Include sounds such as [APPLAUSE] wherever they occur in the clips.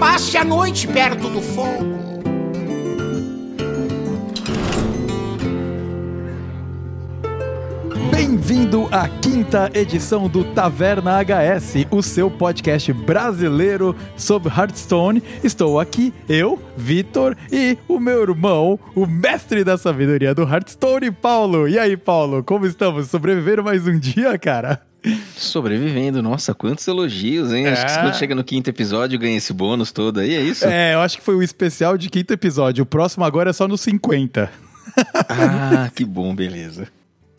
Passe a noite perto do fogo. Bem-vindo à quinta edição do Taverna HS, o seu podcast brasileiro sobre Hearthstone. Estou aqui, eu, Vitor, e o meu irmão, o mestre da sabedoria do Hearthstone, Paulo. E aí, Paulo, como estamos? Sobreviveram mais um dia, cara? Sobrevivendo, nossa, quantos elogios, hein? É. Acho que é. quando chega no quinto episódio ganha esse bônus todo aí, é isso? É, eu acho que foi o especial de quinto episódio. O próximo agora é só no 50. Ah, que bom, beleza.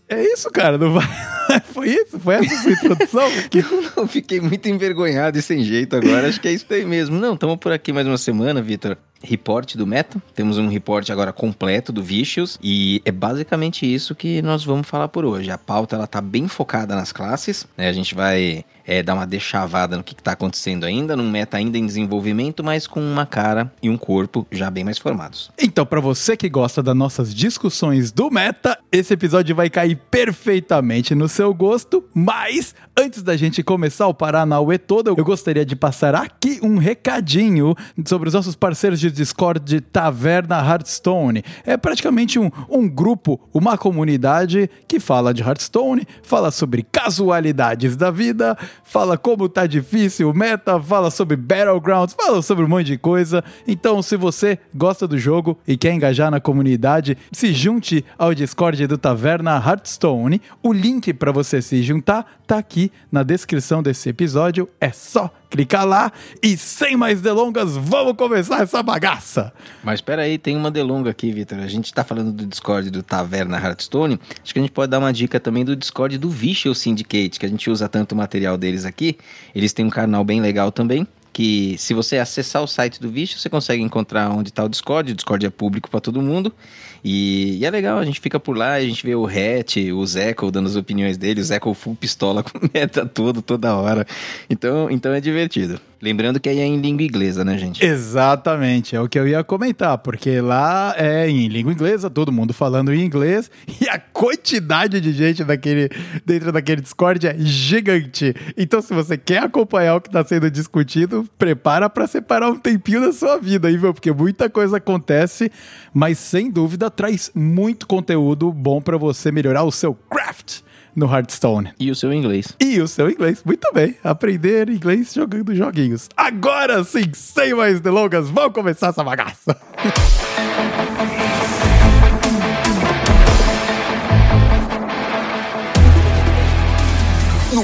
É isso, cara, não vai. [LAUGHS] Foi isso? Foi essa a sua introdução? [LAUGHS] eu não, fiquei muito envergonhado e sem jeito agora. Acho que é isso aí mesmo. Não, estamos por aqui mais uma semana, Vitor report do meta. Temos um report agora completo do Vicious e é basicamente isso que nós vamos falar por hoje. A pauta ela tá bem focada nas classes, né? A gente vai é, dar uma dechavada no que está acontecendo ainda, num meta ainda em desenvolvimento, mas com uma cara e um corpo já bem mais formados. Então, para você que gosta das nossas discussões do meta, esse episódio vai cair perfeitamente no seu gosto, mas antes da gente começar o Paranauê todo, eu gostaria de passar aqui um recadinho sobre os nossos parceiros de Discord de Taverna Hearthstone. É praticamente um, um grupo, uma comunidade que fala de Hearthstone, fala sobre casualidades da vida, fala como tá difícil o meta, fala sobre Battlegrounds, fala sobre um monte de coisa. Então, se você gosta do jogo e quer engajar na comunidade, se junte ao Discord do Taverna Hearthstone. O link para você se juntar tá aqui na descrição desse episódio. É só clicar lá e sem mais delongas, vamos começar essa bagaça. Mas espera aí, tem uma delonga aqui, Vitor. A gente tá falando do Discord do Taverna Hearthstone. Acho que a gente pode dar uma dica também do Discord do Visual Syndicate, que a gente usa tanto material deles aqui. Eles têm um canal bem legal também que se você acessar o site do Vixe, você consegue encontrar onde está o Discord. O Discord é público para todo mundo. E, e, é legal, a gente fica por lá, a gente vê o Hatch, o Zeco dando as opiniões dele, o Zeco full pistola [LAUGHS] com meta todo, toda hora. Então, então é divertido. Lembrando que aí é em língua inglesa, né, gente? Exatamente, é o que eu ia comentar, porque lá é em língua inglesa, todo mundo falando em inglês, [LAUGHS] e a quantidade de gente daquele, dentro daquele Discord é gigante. Então, se você quer acompanhar o que está sendo discutido, prepara para separar um tempinho da sua vida aí, viu? Porque muita coisa acontece, mas sem dúvida traz muito conteúdo bom para você melhorar o seu craft no Hearthstone. E o seu inglês. E o seu inglês. Muito bem. Aprender inglês jogando joguinhos. Agora sim, sem mais delongas, vamos começar essa bagaça. [LAUGHS]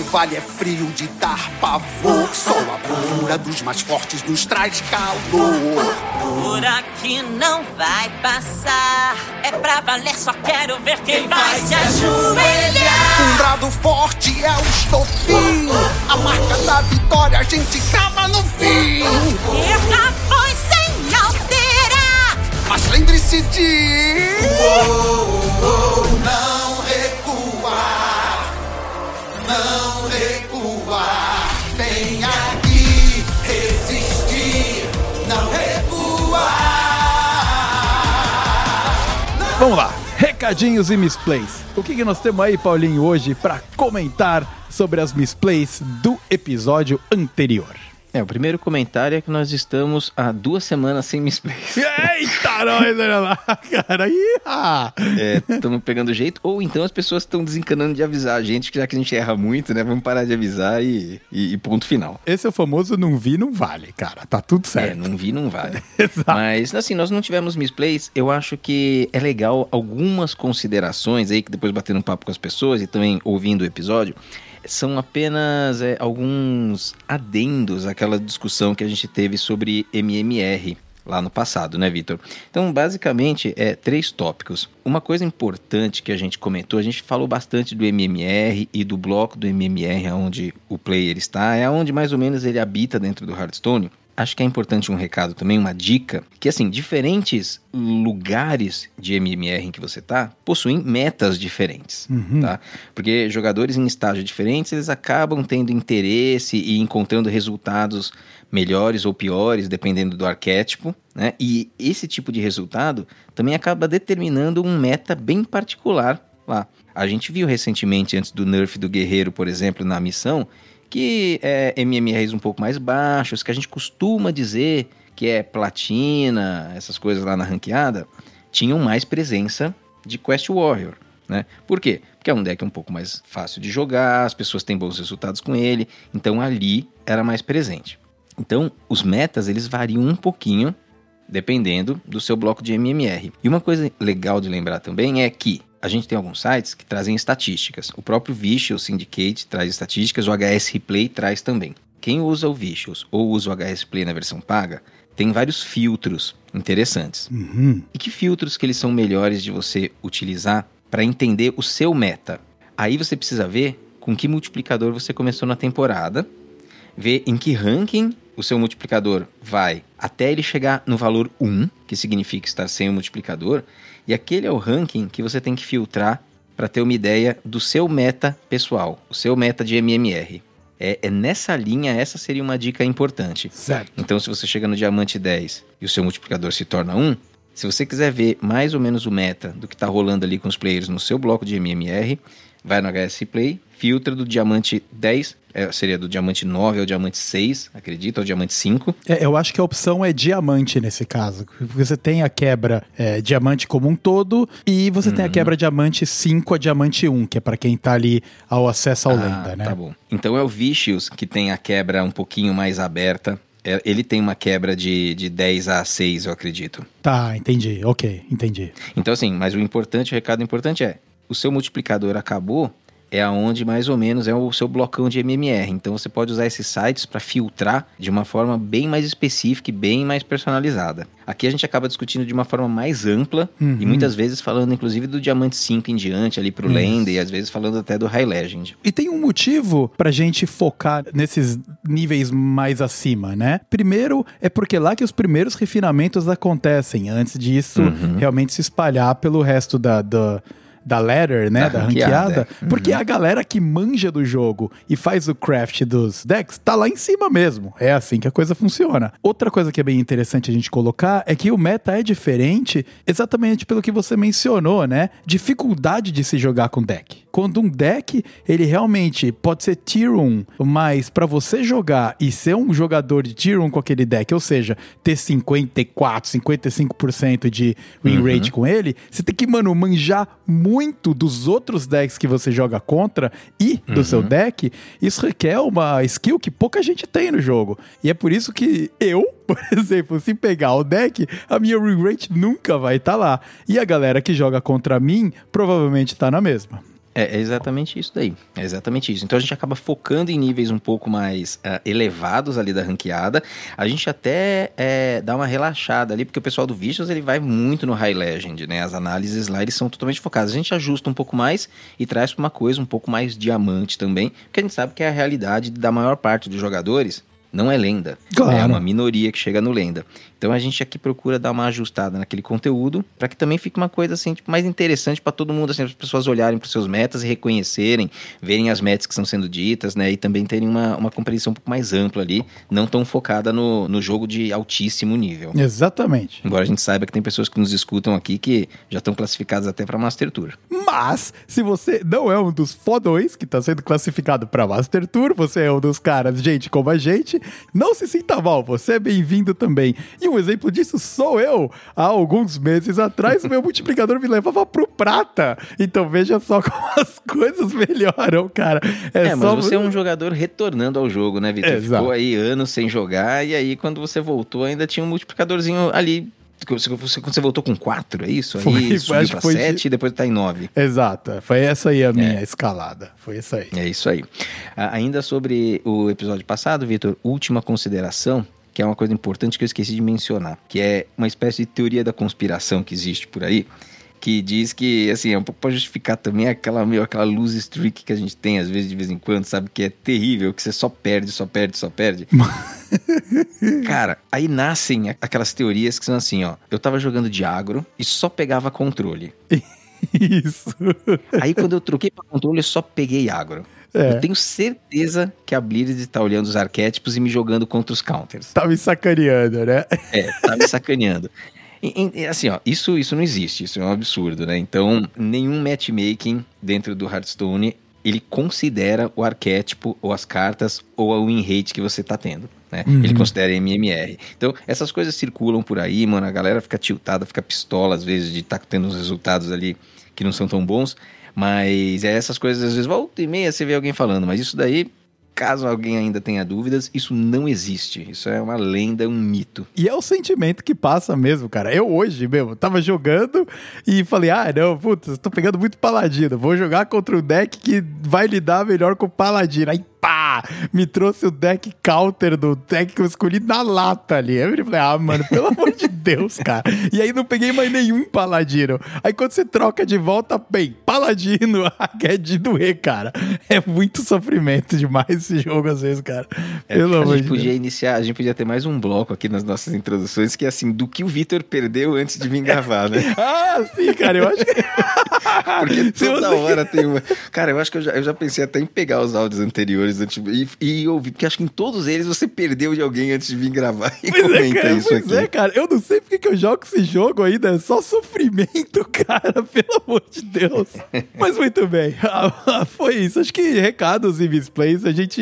vale é frio de dar pavor. Só a bravura dos mais fortes nos traz calor. Por aqui não vai passar. É pra valer, só quero ver quem, quem vai, vai se ajoelhar. Um brado forte é o estopim. A marca da vitória a gente crava no fim. Erra foi sem alterar. Mas lembre-se de. Oh, oh, oh, não não recuar. Vem aqui resistir, não recuar. Não Vamos lá, recadinhos e misplays. O que, que nós temos aí, Paulinho, hoje para comentar sobre as misplays do episódio anterior? É, o primeiro comentário é que nós estamos há duas semanas sem misplays. Eita, nós, olha lá, cara. É, estamos pegando jeito. Ou então as pessoas estão desencanando de avisar a gente, que já que a gente erra muito, né? Vamos parar de avisar e, e, e, ponto final. Esse é o famoso não vi, não vale, cara. Tá tudo é, certo. É, não vi, não vale. [LAUGHS] Exato. Mas, assim, nós não tivemos misplays. Eu acho que é legal algumas considerações aí, que depois batendo um papo com as pessoas e também ouvindo o episódio são apenas é, alguns adendos àquela discussão que a gente teve sobre MMR lá no passado, né, Vitor? Então, basicamente, é três tópicos. Uma coisa importante que a gente comentou, a gente falou bastante do MMR e do bloco do MMR, onde o player está, é onde mais ou menos ele habita dentro do Hearthstone acho que é importante um recado também, uma dica, que assim, diferentes lugares de MMR em que você tá possuem metas diferentes, uhum. tá? Porque jogadores em estágios diferentes, eles acabam tendo interesse e encontrando resultados melhores ou piores, dependendo do arquétipo, né? E esse tipo de resultado também acaba determinando um meta bem particular lá. A gente viu recentemente, antes do nerf do guerreiro, por exemplo, na missão, que é MMRs um pouco mais baixos, que a gente costuma dizer que é platina, essas coisas lá na ranqueada, tinham mais presença de Quest Warrior. Né? Por quê? Porque é um deck um pouco mais fácil de jogar, as pessoas têm bons resultados com ele, então ali era mais presente. Então, os metas eles variam um pouquinho dependendo do seu bloco de MMR. E uma coisa legal de lembrar também é que a gente tem alguns sites que trazem estatísticas. O próprio Vicious Syndicate traz estatísticas, o HS Replay traz também. Quem usa o Vicious ou usa o HS Play na versão paga, tem vários filtros interessantes. Uhum. E que filtros que eles são melhores de você utilizar para entender o seu meta? Aí você precisa ver com que multiplicador você começou na temporada, ver em que ranking o seu multiplicador vai até ele chegar no valor 1, que significa estar sem o multiplicador, e aquele é o ranking que você tem que filtrar para ter uma ideia do seu meta pessoal, o seu meta de MMR. É, é, nessa linha, essa seria uma dica importante. Certo. Então, se você chega no diamante 10 e o seu multiplicador se torna 1, se você quiser ver mais ou menos o meta do que está rolando ali com os players no seu bloco de MMR, vai no HS Play, filtra do diamante 10, é, seria do diamante 9 ao diamante 6, acredito, ao diamante 5. É, eu acho que a opção é diamante nesse caso. Você tem a quebra é, diamante como um todo e você uhum. tem a uhum. quebra diamante 5 a diamante 1, que é para quem tá ali ao acesso ao ah, lenda, né? Tá bom. Então é o Vicious que tem a quebra um pouquinho mais aberta. É, ele tem uma quebra de, de 10 a 6, eu acredito. Tá, entendi. Ok, entendi. Então, assim, mas o importante, o recado importante é: o seu multiplicador acabou, é aonde mais ou menos é o seu blocão de MMR. Então você pode usar esses sites para filtrar de uma forma bem mais específica e bem mais personalizada. Aqui a gente acaba discutindo de uma forma mais ampla uhum. e muitas vezes falando inclusive do diamante 5 em diante ali pro Lenda e às vezes falando até do High Legend. E tem um motivo pra gente focar nesses níveis mais acima, né? Primeiro é porque lá que os primeiros refinamentos acontecem, antes disso uhum. realmente se espalhar pelo resto da, da da ladder, né? Da, da ranqueada. ranqueada. Uhum. Porque a galera que manja do jogo e faz o craft dos decks tá lá em cima mesmo. É assim que a coisa funciona. Outra coisa que é bem interessante a gente colocar é que o meta é diferente exatamente pelo que você mencionou, né? Dificuldade de se jogar com deck. Quando um deck, ele realmente pode ser tier 1, mas para você jogar e ser um jogador de tier 1 com aquele deck, ou seja, ter 54, 55% de win rate uhum. com ele, você tem que, mano, manjar muito muito dos outros decks que você joga contra e do uhum. seu deck, isso requer uma skill que pouca gente tem no jogo. E é por isso que eu, [LAUGHS] por exemplo, se pegar o deck, a minha win rate nunca vai estar tá lá. E a galera que joga contra mim provavelmente está na mesma. É, é, exatamente isso daí. É exatamente isso. Então a gente acaba focando em níveis um pouco mais uh, elevados ali da ranqueada. A gente até é, dá uma relaxada ali, porque o pessoal do Vicious ele vai muito no High Legend, né? As análises lá eles são totalmente focadas. A gente ajusta um pouco mais e traz para uma coisa um pouco mais diamante também, porque a gente sabe que é a realidade da maior parte dos jogadores não é lenda. Claro. É uma minoria que chega no lenda. Então a gente aqui procura dar uma ajustada naquele conteúdo para que também fique uma coisa assim tipo, mais interessante para todo mundo, assim, as pessoas olharem para os seus metas e reconhecerem, verem as metas que estão sendo ditas, né? E também terem uma, uma compreensão um pouco mais ampla ali, não tão focada no, no jogo de altíssimo nível. Exatamente. Embora a gente saiba que tem pessoas que nos escutam aqui que já estão classificadas até para Master Tour. Mas, se você não é um dos fodões que está sendo classificado para Master Tour, você é um dos caras, gente como a gente, não se sinta mal, você é bem-vindo também. E um exemplo disso sou eu. Há alguns meses atrás, o meu multiplicador me levava pro prata. Então veja só [LAUGHS] como as coisas melhoram, cara. É, é mas você é um jogador retornando ao jogo, né, Vitor? Ficou aí anos sem jogar e aí quando você voltou ainda tinha um multiplicadorzinho ali você, você voltou com 4, é isso? Foi, aí subiu pra 7 de... e depois tá em 9. Exato. Foi essa aí a minha é. escalada. Foi essa aí. É isso aí. ainda sobre o episódio passado, Vitor, última consideração que é uma coisa importante que eu esqueci de mencionar, que é uma espécie de teoria da conspiração que existe por aí, que diz que, assim, é um pouco justificar também aquela, meio, aquela luz streak que a gente tem, às vezes, de vez em quando, sabe? Que é terrível, que você só perde, só perde, só perde. [LAUGHS] Cara, aí nascem aquelas teorias que são assim, ó. Eu tava jogando de agro e só pegava controle. [LAUGHS] Isso. Aí quando eu troquei pra controle, eu só peguei agro. É. Eu tenho certeza que a Blizzard está olhando os arquétipos e me jogando contra os counters. Tá me sacaneando, né? É, tá me sacaneando. E, e, assim, ó, isso, isso não existe, isso é um absurdo, né? Então, nenhum matchmaking dentro do Hearthstone ele considera o arquétipo ou as cartas ou o win rate que você tá tendo. Né? Uhum. Ele considera MMR. Então, essas coisas circulam por aí, mano. A galera fica tiltada, fica pistola às vezes de estar tá tendo uns resultados ali que não são tão bons. Mas é essas coisas, às vezes, volta e meia você vê alguém falando, mas isso daí caso alguém ainda tenha dúvidas, isso não existe. Isso é uma lenda, um mito. E é o sentimento que passa mesmo, cara. Eu hoje mesmo tava jogando e falei: ah, não, putz, tô pegando muito paladino. Vou jogar contra o deck que vai lidar melhor com o paladino. Aí pá, me trouxe o deck counter do deck que eu escolhi na lata ali. Eu falei, ah, mano, pelo [LAUGHS] amor de Deus, cara. E aí não peguei mais nenhum paladino. Aí quando você troca de volta, bem, paladino, é de doer, cara. É muito sofrimento demais esse jogo às vezes, cara. É, pelo é, amor de Deus. A gente podia iniciar, a gente podia ter mais um bloco aqui nas nossas introduções, que é assim, do que o Vitor perdeu antes de vir gravar, né? [LAUGHS] ah, sim, cara, eu acho que... [LAUGHS] Porque toda hora tem uma... Cara, eu acho que eu já, eu já pensei até em pegar os áudios anteriores antes e, e ouvir, porque acho que em todos eles você perdeu de alguém antes de vir gravar [LAUGHS] e pois é, comenta é, cara, isso pois aqui. é, cara, eu não sei porque que eu jogo esse jogo ainda, é só sofrimento, cara, pelo amor de Deus. Mas muito bem, foi isso. Acho que recados e misplays a gente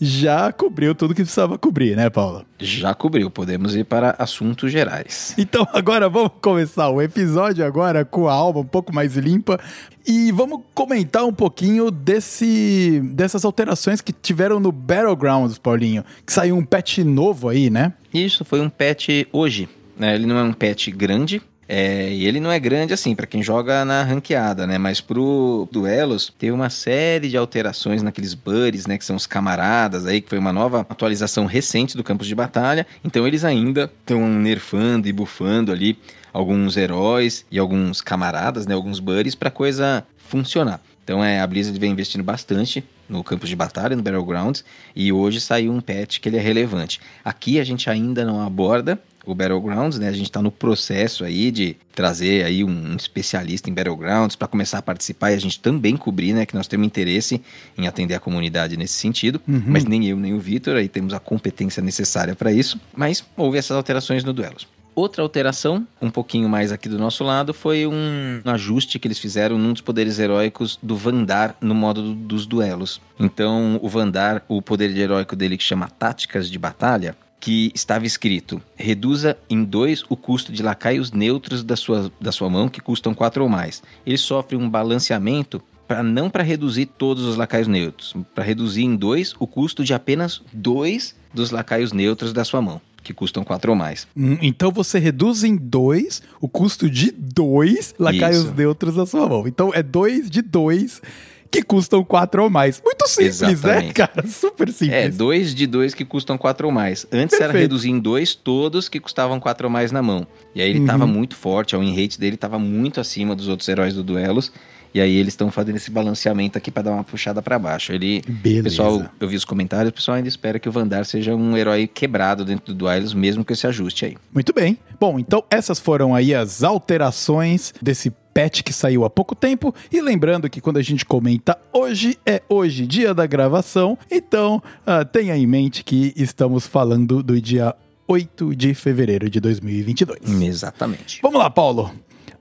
já cobriu tudo que precisava cobrir, né, Paula? Já cobriu, podemos ir para assuntos gerais. Então [LAUGHS] agora vamos começar o episódio agora com a alma um pouco mais limpa e vamos comentar um pouquinho desse, dessas alterações que tiveram no Battlegrounds, Paulinho, que saiu um patch novo aí, né? Isso, foi um patch hoje. Né? Ele não é um patch grande, é, e ele não é grande assim para quem joga na ranqueada, né? Mas pro duelos teve uma série de alterações naqueles buddies, né? Que são os camaradas aí, que foi uma nova atualização recente do campos de batalha. Então eles ainda estão nerfando e bufando ali alguns heróis e alguns camaradas, né? Alguns buddies para coisa funcionar. Então é, a Blizzard vem investindo bastante no campo de batalha, no Battlegrounds, e hoje saiu um patch que ele é relevante. Aqui a gente ainda não aborda o Battlegrounds, né? A gente está no processo aí de trazer aí um especialista em Battlegrounds para começar a participar e a gente também cobrir, né? Que nós temos interesse em atender a comunidade nesse sentido, uhum. mas nem eu nem o Vitor aí temos a competência necessária para isso. Mas houve essas alterações no Duelos. Outra alteração, um pouquinho mais aqui do nosso lado, foi um, ajuste que eles fizeram num dos poderes heróicos do Vandar no modo do, dos duelos. Então, o Vandar, o poder de heróico dele que chama Táticas de Batalha, que estava escrito: reduza em dois o custo de lacaios neutros da sua, da sua mão, que custam quatro ou mais. Ele sofre um balanceamento para não para reduzir todos os lacaios neutros, para reduzir em dois o custo de apenas dois dos lacaios neutros da sua mão que custam quatro ou mais. Hum, então você reduz em dois o custo de dois lacaios Isso. neutros da sua mão. Então é dois de dois que custam quatro ou mais. Muito simples, né, Exatamente. né, cara? Super simples. É, dois de dois que custam quatro ou mais. Antes Perfeito. era reduzir em dois todos que custavam quatro ou mais na mão. E aí ele uhum. tava muito forte, o win rate dele tava muito acima dos outros heróis do duelos. E aí eles estão fazendo esse balanceamento aqui para dar uma puxada para baixo. Ele, Beleza. pessoal, eu vi os comentários, o pessoal ainda espera que o Vandar seja um herói quebrado dentro do Duelos, mesmo com esse ajuste aí. Muito bem. Bom, então essas foram aí as alterações desse patch que saiu há pouco tempo. E lembrando que quando a gente comenta hoje, é hoje, dia da gravação. Então, uh, tenha em mente que estamos falando do dia 8 de fevereiro de 2022. Exatamente. Vamos lá, Paulo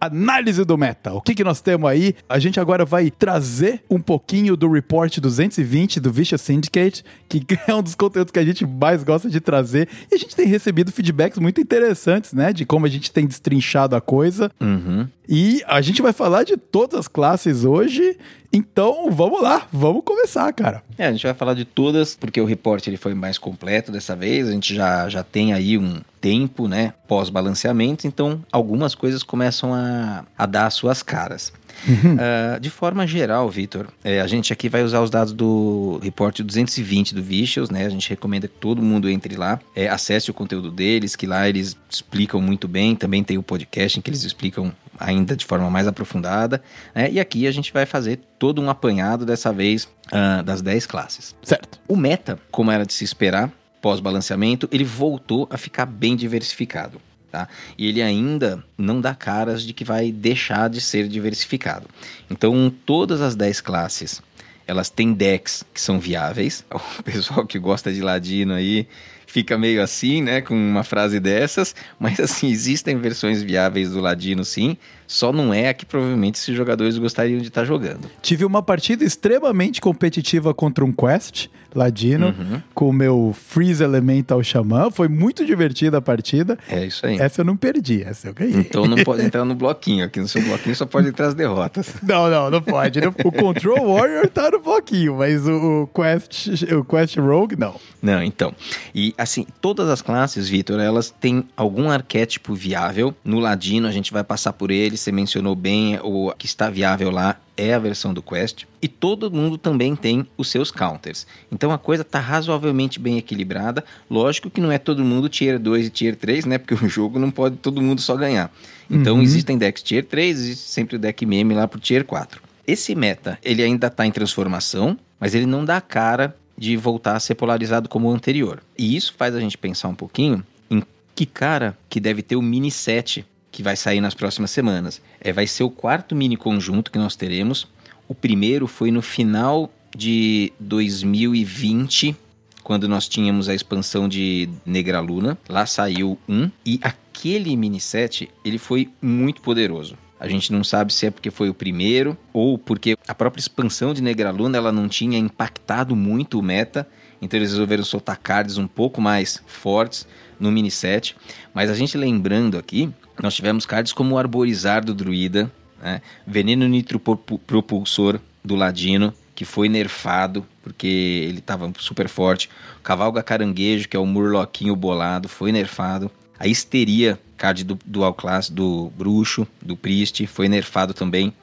análise do meta. O que, que nós temos aí? A gente agora vai trazer um pouquinho do report 220 do Vicious Syndicate, que [LAUGHS] é um dos conteúdos que a gente mais gosta de trazer. E a gente tem recebido feedbacks muito interessantes, né? De como a gente tem destrinchado a coisa. Uhum. E a gente vai falar de todas as classes hoje. Então, vamos lá, vamos começar, cara. É, a gente vai falar de todas, porque o report ele foi mais completo dessa vez. A gente já, já tem aí um tempo, né, pós-balanceamento. Então, algumas coisas começam a, a dar as suas caras. Uhum. Uh, de forma geral, Vitor, é, a gente aqui vai usar os dados do report 220 do Vicious, né? A gente recomenda que todo mundo entre lá, é, acesse o conteúdo deles, que lá eles explicam muito bem. Também tem o podcast em que eles explicam ainda de forma mais aprofundada. Né? E aqui a gente vai fazer todo um apanhado dessa vez uh, das 10 classes. Certo. O meta, como era de se esperar, pós-balanceamento, ele voltou a ficar bem diversificado. Tá? E ele ainda não dá caras de que vai deixar de ser diversificado. Então, todas as 10 classes, elas têm decks que são viáveis. [LAUGHS] O pessoal que gosta de ladino aí fica meio assim, né, com uma frase dessas, mas assim, existem versões viáveis do Ladino sim, só não é a que provavelmente esses jogadores gostariam de estar jogando. Tive uma partida extremamente competitiva contra um Quest Ladino uhum. com o meu Freeze Elemental Xamã. Foi muito divertida a partida. É isso aí. Essa eu não perdi, essa eu ganhei. Então não pode entrar no [LAUGHS] bloquinho. Aqui no seu bloquinho só pode entrar as derrotas. Não, não, não pode. O Control Warrior tá no bloquinho, mas o, Quest, o Quest Rogue não. Não, então. E assim, todas as classes, Vitor, elas têm algum arquétipo viável. No Ladino a gente vai passar por ele. Você mencionou bem o que está viável lá é a versão do Quest, e todo mundo também tem os seus counters. Então a coisa está razoavelmente bem equilibrada. Lógico que não é todo mundo tier 2 e tier 3, né? Porque [LAUGHS] o jogo não pode todo mundo só ganhar. Então uhum. existem decks tier 3, existe sempre o deck meme lá pro tier 4. Esse meta, ele ainda está em transformação, mas ele não dá cara de voltar a ser polarizado como o anterior. E isso faz a gente pensar um pouquinho em que cara que deve ter o mini set que vai sair nas próximas semanas. É, vai ser o quarto mini conjunto que nós teremos. O primeiro foi no final de 2020, quando nós tínhamos a expansão de Negra Luna. Lá saiu um e aquele mini set ele foi muito poderoso. A gente não sabe se é porque foi o primeiro ou porque a própria expansão de Negra Luna ela não tinha impactado muito o meta. Então eles resolveram soltar cards um pouco mais fortes no mini set. Mas a gente lembrando aqui nós tivemos cards como o Arborizar do Druida, né? Veneno Nitro Propulsor do Ladino, que foi nerfado porque ele estava super forte. Cavalga Caranguejo, que é o Murloquinho bolado, foi nerfado. A Histeria, card do Dual Class do Bruxo, do Priest, foi nerfado também.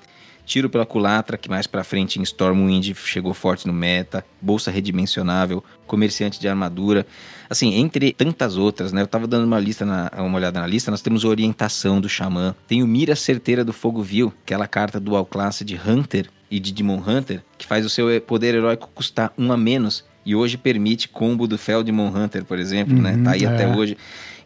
Tiro pela culatra, que mais pra frente em Stormwind chegou forte no meta. Bolsa redimensionável, comerciante de armadura. Assim, entre tantas outras, né? Eu tava dando uma lista, na, uma olhada na lista, nós temos orientação do Xamã. Tem o Mira Certeira do Fogo Vil, aquela carta dual classe de Hunter e de Demon Hunter, que faz o seu poder heróico custar um a menos. E hoje permite combo do Feldmon Hunter, por exemplo, né? uhum, né? Tá aí é. até hoje.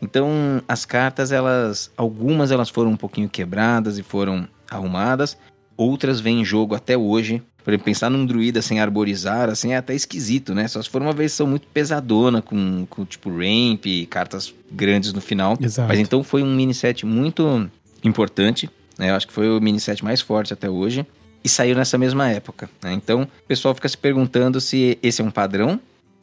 Então, as cartas, elas. Algumas elas foram um pouquinho quebradas e foram arrumadas. Outras vêm em jogo até hoje. Por exemplo, pensar num druida sem arborizar, assim, é até esquisito, né? Só se for uma versão muito pesadona, com, com tipo ramp, cartas grandes no final. Exato. Mas então foi um mini set muito importante, né? Eu acho que foi o mini set mais forte até hoje. E saiu nessa mesma época, né? Então, o pessoal fica se perguntando se esse é um padrão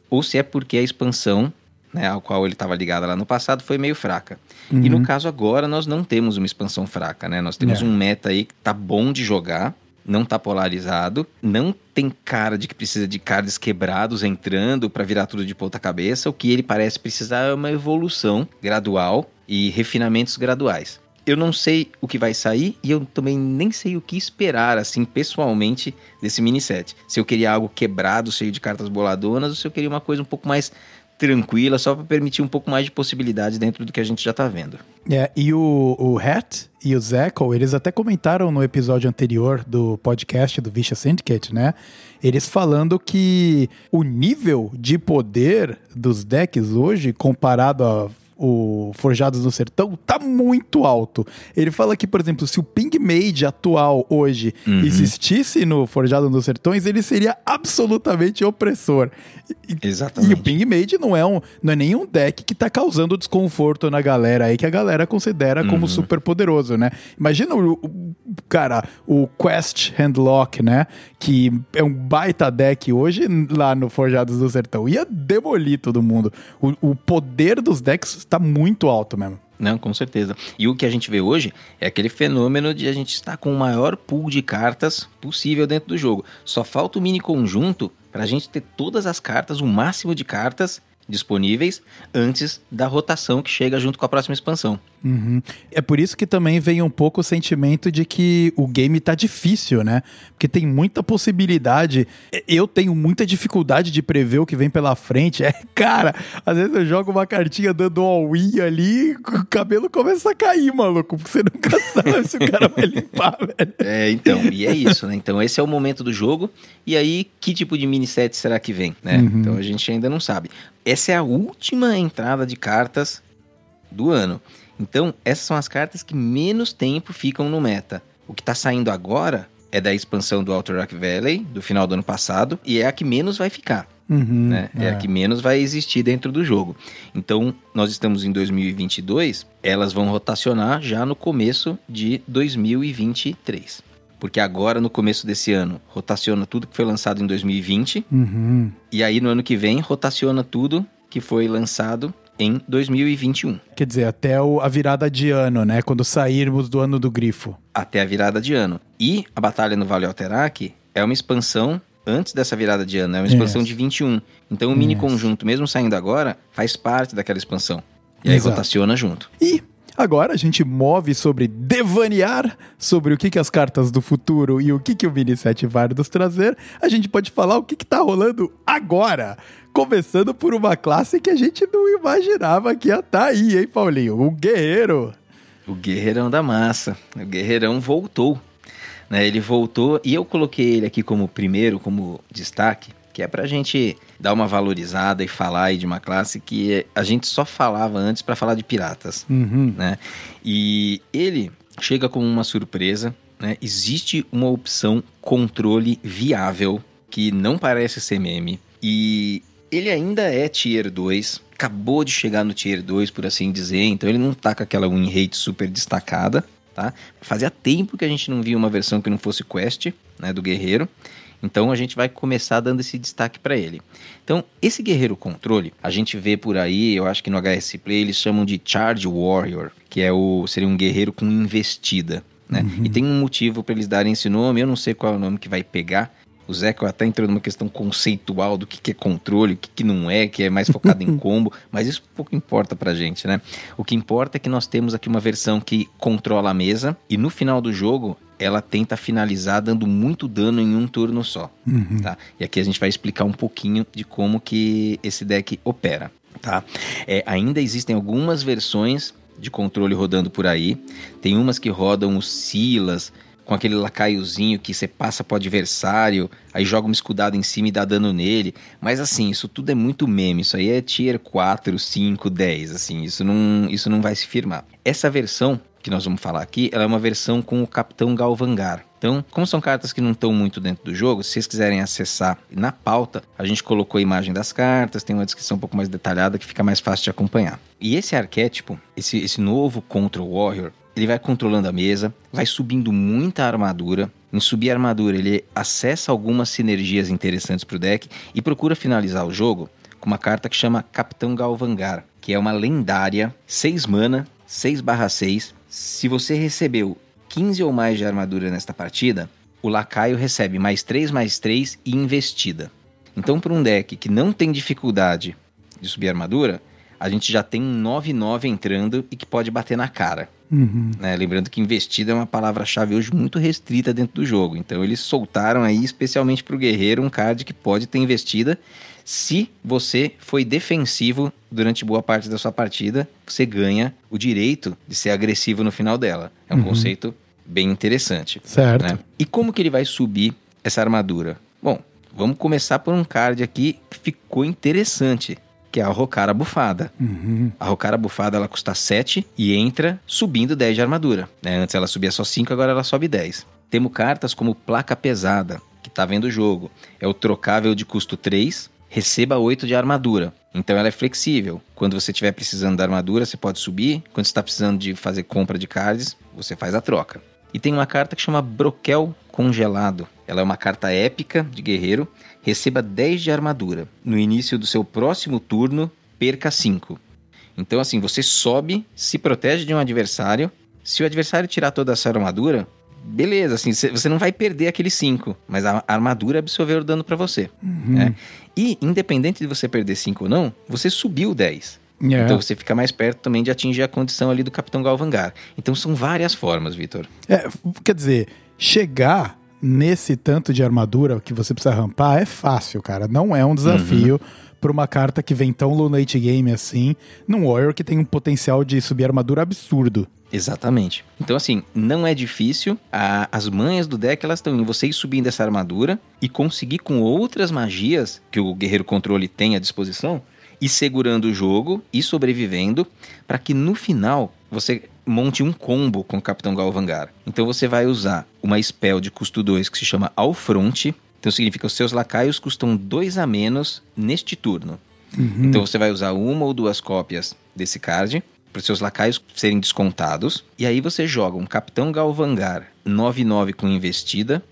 ou se é porque a expansão né, ao qual ele estava ligado lá no passado, foi meio fraca. Uhum. E no uhum. caso agora, nós não temos uma expansão fraca, né? Nós temos é. um meta aí que tá bom de jogar, não tá polarizado, não tem cara de que precisa de cards quebrados entrando para virar tudo de ponta cabeça. O que ele parece precisar é uma evolução gradual e refinamentos graduais. Eu não sei o que vai sair e eu também nem sei o que esperar, assim, pessoalmente, desse mini set. Se eu queria algo quebrado, cheio de cartas boladonas, ou se eu queria uma coisa um pouco mais tranquila, só para permitir um pouco mais de possibilidades dentro do que a gente já está vendo. É, e o, o Hat e o Zeco, eles até comentaram no episódio anterior do podcast do Vicious Syndicate, né? Eles falando que o nível de poder dos decks hoje, comparado a o Forjados no Sertão tá muito alto. Ele fala que, por exemplo, se o Ping Mage atual hoje uhum. existisse no Forjado nos Sertões, ele seria absolutamente opressor. Exatamente. E o Ping Mage não é, um, não é nenhum deck que tá causando desconforto na galera aí, que a galera considera como uhum. super poderoso, né? Imagina o, o, cara, o Quest Handlock, né? Que é um baita deck hoje lá no Forjados do Sertão. Ia demolir todo mundo. O, o poder dos decks tá muito alto mesmo. Não, com certeza. E o que a gente vê hoje é aquele fenômeno de a gente estar com o maior pool de cartas possível dentro do jogo. Só falta o mini conjunto para a gente ter todas as cartas, o máximo de cartas disponíveis antes da rotação que chega junto com a próxima expansão. Uhum. É por isso que também vem um pouco o sentimento de que o game tá difícil, né? Porque tem muita possibilidade. Eu tenho muita dificuldade de prever o que vem pela frente. [LAUGHS] É, cara, às vezes eu jogo uma cartinha dando all-in ali, o cabelo começa a cair, maluco, porque você nunca [LAUGHS] sabe se o cara vai limpar, velho. É, então, e é isso, né? Então esse é o momento do jogo. E aí, que tipo de mini set será que vem, né? Uhum. Então a gente ainda não sabe. Essa é a última entrada de cartas do ano. Então, essas são as cartas que menos tempo ficam no meta. O que está saindo agora é da expansão do Outer Rock Valley, do final do ano passado, e é a que menos vai ficar. Uhum, né? é. é. a que menos vai existir dentro do jogo. Então, nós estamos em 2022, elas vão rotacionar já no começo de 2023. Porque agora, no começo desse ano, rotaciona tudo que foi lançado em 2020. Uhum. E aí, no ano que vem, rotaciona tudo que foi lançado em 2021. Quer dizer, até o, a virada de ano, né? Quando sairmos do ano do grifo. Até a virada de ano. E a Batalha no Vale Alterac é uma expansão antes dessa virada de ano, é uma expansão yes. de 21. Então o mini yes. conjunto, mesmo saindo agora, faz parte daquela expansão. E aí Exato. rotaciona junto. E Agora a gente move sobre devanear sobre o que, que as cartas do futuro e o que, que o Mini 7 vai nos trazer. A gente pode falar o que, que tá rolando agora. Começando por uma classe que a gente não imaginava que ia estar tá aí, hein, Paulinho? O Guerreiro. O Guerreirão da Massa. O Guerreirão voltou. Né? Ele voltou e eu coloquei ele aqui como primeiro, como destaque, que é pra gente dar uma valorizada e falar aí de uma classe que a gente só falava antes para falar de piratas, uhum. né? E ele chega como uma surpresa, né? Existe uma opção controle viável que não parece ser meme e ele ainda é Tier 2, acabou de chegar no Tier 2, por assim dizer, então ele não tá com aquela win rate super destacada, tá? Fazia tempo que a gente não via uma versão que não fosse Quest, né, do Guerreiro. Então a gente vai começar dando esse destaque para ele. Então, esse guerreiro controle, a gente vê por aí, eu acho que no HS Play eles chamam de Charge Warrior, que é o seria um guerreiro com investida, né? Uhum. E tem um motivo para eles darem esse nome, eu não sei qual é o nome que vai pegar, o Zeco até entrou numa questão conceitual do que, que é controle, o que, que não é, que é mais focado em [LAUGHS] combo, mas isso pouco importa pra gente, né? O que importa é que nós temos aqui uma versão que controla a mesa e no final do jogo ela tenta finalizar dando muito dano em um turno só, uhum. tá? E aqui a gente vai explicar um pouquinho de como que esse deck opera, tá? É, ainda existem algumas versões de controle rodando por aí, tem umas que rodam os Silas, com aquele lacaiozinho que você passa pro adversário, aí joga uma escudada em cima e dá dano nele. Mas assim, isso tudo é muito meme. Isso aí é tier 4, 5, 10, assim, isso não, isso não vai se firmar. Essa versão que nós vamos falar aqui, ela é uma versão com o Capitão Galvangar. Então, como são cartas que não estão muito dentro do jogo, se vocês quiserem acessar na pauta, a gente colocou a imagem das cartas, tem uma descrição um pouco mais detalhada que fica mais fácil de acompanhar. E esse arquétipo, esse, esse novo Control Warrior, ele vai controlando a mesa, vai subindo muita armadura. Em subir a armadura, ele acessa algumas sinergias interessantes para o deck e procura finalizar o jogo com uma carta que chama Capitão Galvangar, que é uma lendária, 6 mana, 6/6. Se você recebeu 15 ou mais de armadura nesta partida, o lacaio recebe mais 3 mais 3 e investida. Então, para um deck que não tem dificuldade de subir armadura, a gente já tem um 9-9 entrando e que pode bater na cara. Uhum. Né? Lembrando que investida é uma palavra-chave hoje muito restrita dentro do jogo. Então eles soltaram aí, especialmente para o guerreiro, um card que pode ter investida. Se você foi defensivo durante boa parte da sua partida, você ganha o direito de ser agressivo no final dela. É um uhum. conceito bem interessante. Certo. Né? E como que ele vai subir essa armadura? Bom, vamos começar por um card aqui que ficou interessante que é a Rocara Bufada. Uhum. A Rocara Bufada ela custa 7 e entra subindo 10 de armadura. Né? Antes ela subia só 5, agora ela sobe 10. Temos cartas como Placa Pesada, que está vendo o jogo. É o trocável de custo 3, receba 8 de armadura. Então ela é flexível. Quando você estiver precisando da armadura, você pode subir. Quando você está precisando de fazer compra de cards, você faz a troca. E tem uma carta que chama Broquel Congelado. Ela é uma carta épica de guerreiro receba 10 de armadura. No início do seu próximo turno, perca 5. Então, assim, você sobe, se protege de um adversário. Se o adversário tirar toda essa armadura, beleza, assim, você não vai perder aqueles 5, mas a armadura absorveu o dano para você. Uhum. Né? E, independente de você perder 5 ou não, você subiu 10. Yeah. Então você fica mais perto também de atingir a condição ali do Capitão Galvangar. Então são várias formas, Vitor. É, quer dizer, chegar nesse tanto de armadura que você precisa rampar é fácil, cara. Não é um desafio uhum. Para uma carta que vem tão low late game assim, num Warrior que tem um potencial de subir armadura absurdo. Exatamente. Então, assim, não é difícil. A, as manhas do deck elas estão em você ir subindo essa armadura e conseguir com outras magias que o Guerreiro Controle tem à disposição e segurando o jogo e sobrevivendo para que no final você monte um combo com o Capitão Galvangar. Então você vai usar uma spell de custo 2 que se chama Ao Fronte, Então significa que os seus lacaios custam dois a menos neste turno. Uhum. Então você vai usar uma ou duas cópias desse card para os seus lacaios serem descontados. E aí você joga um Capitão Galvangar 9-9 com investida,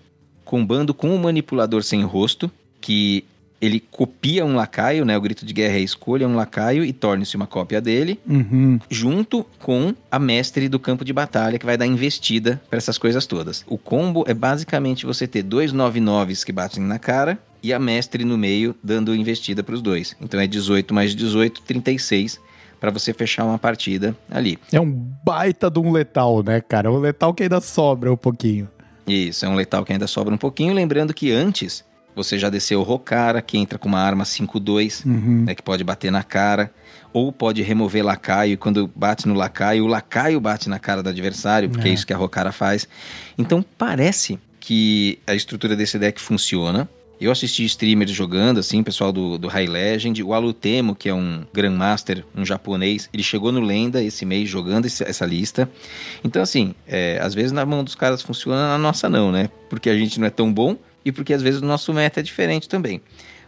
combando com um manipulador sem rosto, que ele copia um lacaio, né? O grito de guerra é escolha um lacaio e torne-se uma cópia dele, uhum. junto com a mestre do campo de batalha, que vai dar investida para essas coisas todas. O combo é basicamente você ter dois 9-9s que batem na cara e a mestre no meio dando investida para os dois. Então é 18 mais 18, 36 para você fechar uma partida ali. É um baita de um letal, né, cara? Um letal que ainda sobra um pouquinho. Isso, é um letal que ainda sobra um pouquinho. Lembrando que antes você já desceu o Rokara, que entra com uma arma 5-2, uhum. né, que pode bater na cara. Ou pode remover lacaio, e quando bate no lacaio, o lacaio bate na cara do adversário, porque é, é isso que a Rokara faz. Então parece que a estrutura desse deck funciona. Eu assisti streamers jogando, assim, pessoal do, do High Legend. O Alutemo, que é um Grandmaster, um japonês, ele chegou no Lenda esse mês jogando esse, essa lista. Então, assim, é, às vezes na mão dos caras funciona, na nossa não, né? Porque a gente não é tão bom e porque às vezes o nosso meta é diferente também.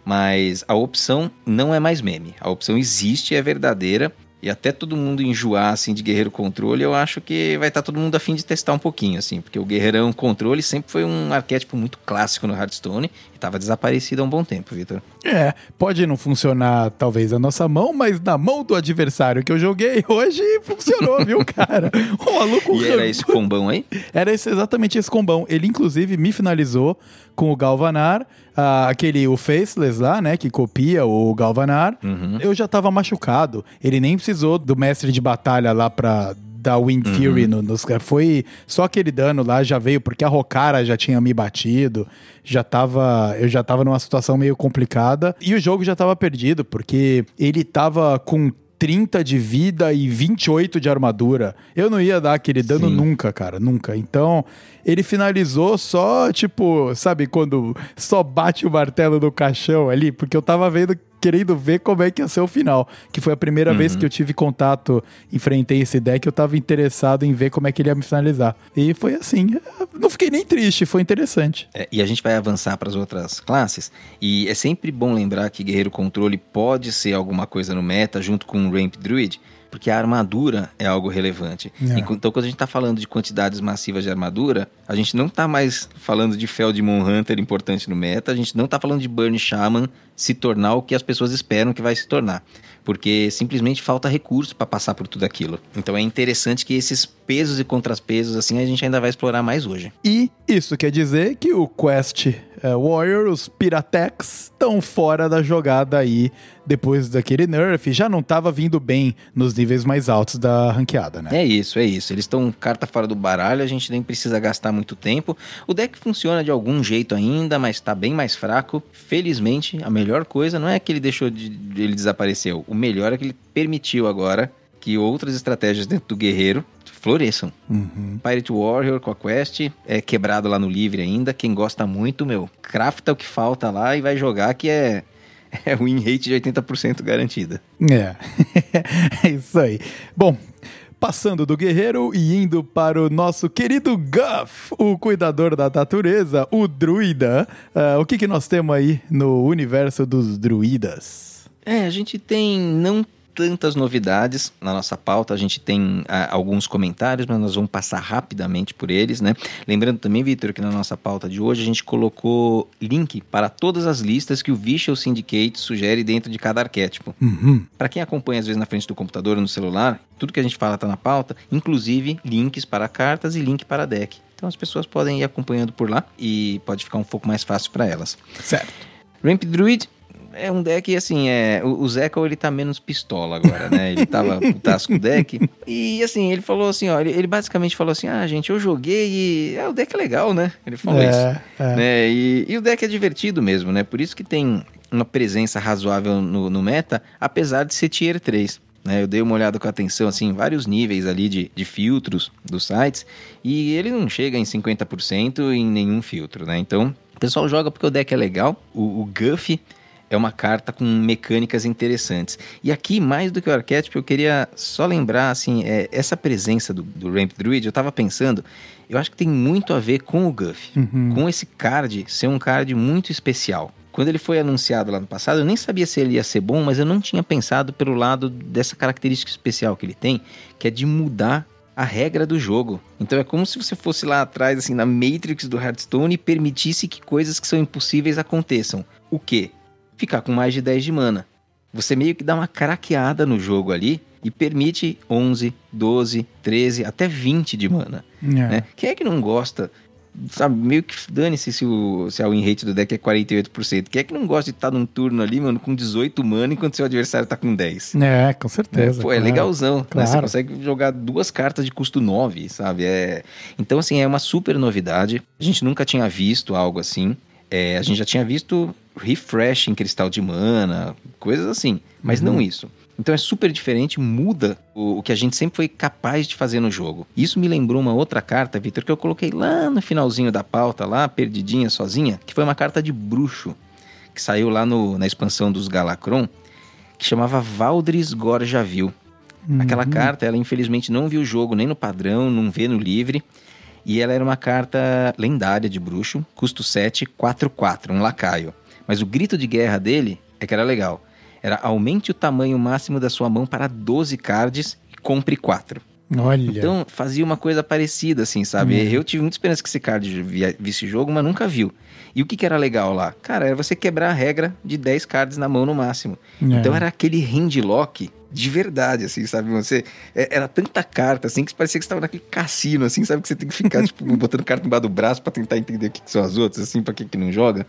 Mas a opção não é mais meme. A opção existe, é verdadeira e até todo mundo enjoar assim de guerreiro controle, eu acho que vai estar tá todo mundo afim de testar um pouquinho assim, porque o guerreirão controle sempre foi um arquétipo muito clássico no Hearthstone e estava desaparecido há um bom tempo, Vitor. É, pode não funcionar talvez a nossa mão, mas na mão do adversário que eu joguei hoje funcionou, viu, [LAUGHS] cara? O maluco E era esse combão aí? Era esse, exatamente esse combão. Ele inclusive me finalizou com o Galvanar, ah, aquele o Faceless lá, né, que copia o Galvanar. Uhum. Eu já tava machucado. Ele nem precisou do mestre de batalha lá pra dar Wind uhum. Fury no, nos Foi só aquele dano lá já veio porque a Rokara já tinha me batido. Já tava, eu já tava numa situação meio complicada e o jogo já tava perdido porque ele tava com 30 de vida e 28 de armadura. Eu não ia dar aquele dano Sim. nunca, cara, nunca. Então, ele finalizou só, tipo, sabe, quando só bate o martelo no caixão ali, porque eu tava vendo querendo ver como é que ia ser o final. Que foi a primeira uhum. vez que eu tive contato, enfrentei esse deck, eu tava interessado em ver como é que ele ia me finalizar. E foi assim. Não fiquei nem triste, foi interessante. É, e a gente vai avançar para as outras classes. E é sempre bom lembrar que Guerreiro Controle pode ser alguma coisa no meta, junto com o Ramp Druid porque a armadura é algo relevante. É. Então, quando a gente está falando de quantidades massivas de armadura, a gente não está mais falando de Feldmon Hunter importante no meta, a gente não está falando de Burn Shaman se tornar o que as pessoas esperam que vai se tornar. Porque simplesmente falta recurso para passar por tudo aquilo. Então é interessante que esses pesos e contrapesos, assim, a gente ainda vai explorar mais hoje. E isso quer dizer que o Quest é, Warrior, os Piratex, estão fora da jogada aí depois daquele nerf. Já não estava vindo bem nos níveis mais altos da ranqueada, né? É isso, é isso. Eles estão carta fora do baralho, a gente nem precisa gastar muito tempo. O deck funciona de algum jeito ainda, mas está bem mais fraco. Felizmente, a melhor coisa não é que ele deixou de. ele desapareceu. O melhor é que ele permitiu agora que outras estratégias dentro do guerreiro floresçam. Uhum. Pirate Warrior com a Quest é quebrado lá no livre ainda. Quem gosta muito, meu, crafta o que falta lá e vai jogar que é [LAUGHS] é win rate de 80% garantida. É. é [LAUGHS] isso aí. Bom, passando do guerreiro e indo para o nosso querido Guff, o cuidador da natureza, o druida. Uh, o que, que nós temos aí no universo dos druidas? É, a gente tem não tantas novidades na nossa pauta. A gente tem ah, alguns comentários, mas nós vamos passar rapidamente por eles, né? Lembrando também, Vitor, que na nossa pauta de hoje a gente colocou link para todas as listas que o Visual Syndicate sugere dentro de cada arquétipo. Uhum. Para quem acompanha às vezes na frente do computador ou no celular, tudo que a gente fala está na pauta, inclusive links para cartas e link para deck. Então as pessoas podem ir acompanhando por lá e pode ficar um pouco mais fácil para elas. Certo. Ramp Druid é um deck, assim, é, o, o Zeco, ele tá menos pistola agora, né? Ele tava [LAUGHS] putaço com o deck. E, assim, ele falou assim, ó, ele, ele, basicamente falou assim, ah, gente, eu joguei e... É, o deck é legal, né? Ele falou é, isso. É. Né? E, e o deck é divertido mesmo, né? Por isso que tem uma presença razoável no, no meta, apesar de ser tier 3. Né, eu dei uma olhada com atenção, assim, em vários níveis ali de, de filtros dos sites, e ele não chega em 50% em nenhum filtro, né? Então, o pessoal joga porque o deck é legal. O, o Guff é uma carta com mecânicas interessantes. E aqui, mais do que o arquétipo, eu queria só lembrar, assim, é, essa presença do, do Ramp Druid, eu tava pensando, eu acho que tem muito a ver com o Guff, uhum. com esse card ser um card muito especial. Quando ele foi anunciado lá no passado, eu nem sabia se ele ia ser bom, mas eu não tinha pensado pelo lado dessa característica especial que ele tem, que é de mudar a regra do jogo. Então é como se você fosse lá atrás, assim, na Matrix do Hearthstone e permitisse que coisas que são impossíveis aconteçam. O quê? Ficar com mais de 10 de mana. Você meio que dá uma craqueada no jogo ali e permite 11, 12, 13, até 20 de mana. É. Né? Quem é que não gosta sabe, meio que dane-se se, o, se a win rate do deck é 48%. Quem é que não gosta de estar num turno ali, mano, com 18 mana enquanto seu adversário tá com 10? É, com certeza. É, pô, é claro. legalzão. Claro. Né? Você consegue jogar duas cartas de custo 9, sabe? É... Então, assim, é uma super novidade. A gente nunca tinha visto algo assim. É, a gente já tinha visto refresh em cristal de mana, coisas assim, mas uhum. não isso. Então é super diferente, muda o, o, que a gente sempre foi capaz de fazer no jogo. Isso me lembrou uma outra carta, Victor, que eu coloquei lá no finalzinho da pauta, lá, perdidinha, sozinha, que foi uma carta de bruxo, que saiu lá no, na expansão dos Galacron, que chamava Valdris Gorjavil. Uhum. Aquela carta, ela infelizmente não viu o jogo nem no padrão, não vê no livre. E ela era uma carta lendária de bruxo, custo 7, 4-4, um lacaio. Mas o grito de guerra dele é que era legal era aumente o tamanho máximo da sua mão para 12 cards e compre 4. Olha. Então fazia uma coisa parecida, assim, sabe? Uhum. Eu tive muita esperança que esse card visse jogo, mas nunca viu. E o que, que era legal lá? Cara, era você quebrar a regra de 10 cards na mão no máximo. É. Então era aquele handlock de verdade, assim, sabe? Você é, era tanta carta, assim, que parecia que você estava naquele cassino, assim, sabe? Que você tem que ficar, [LAUGHS] tipo, botando carta embaixo do braço para tentar entender o que, que, são as outras, assim, para que, que não joga.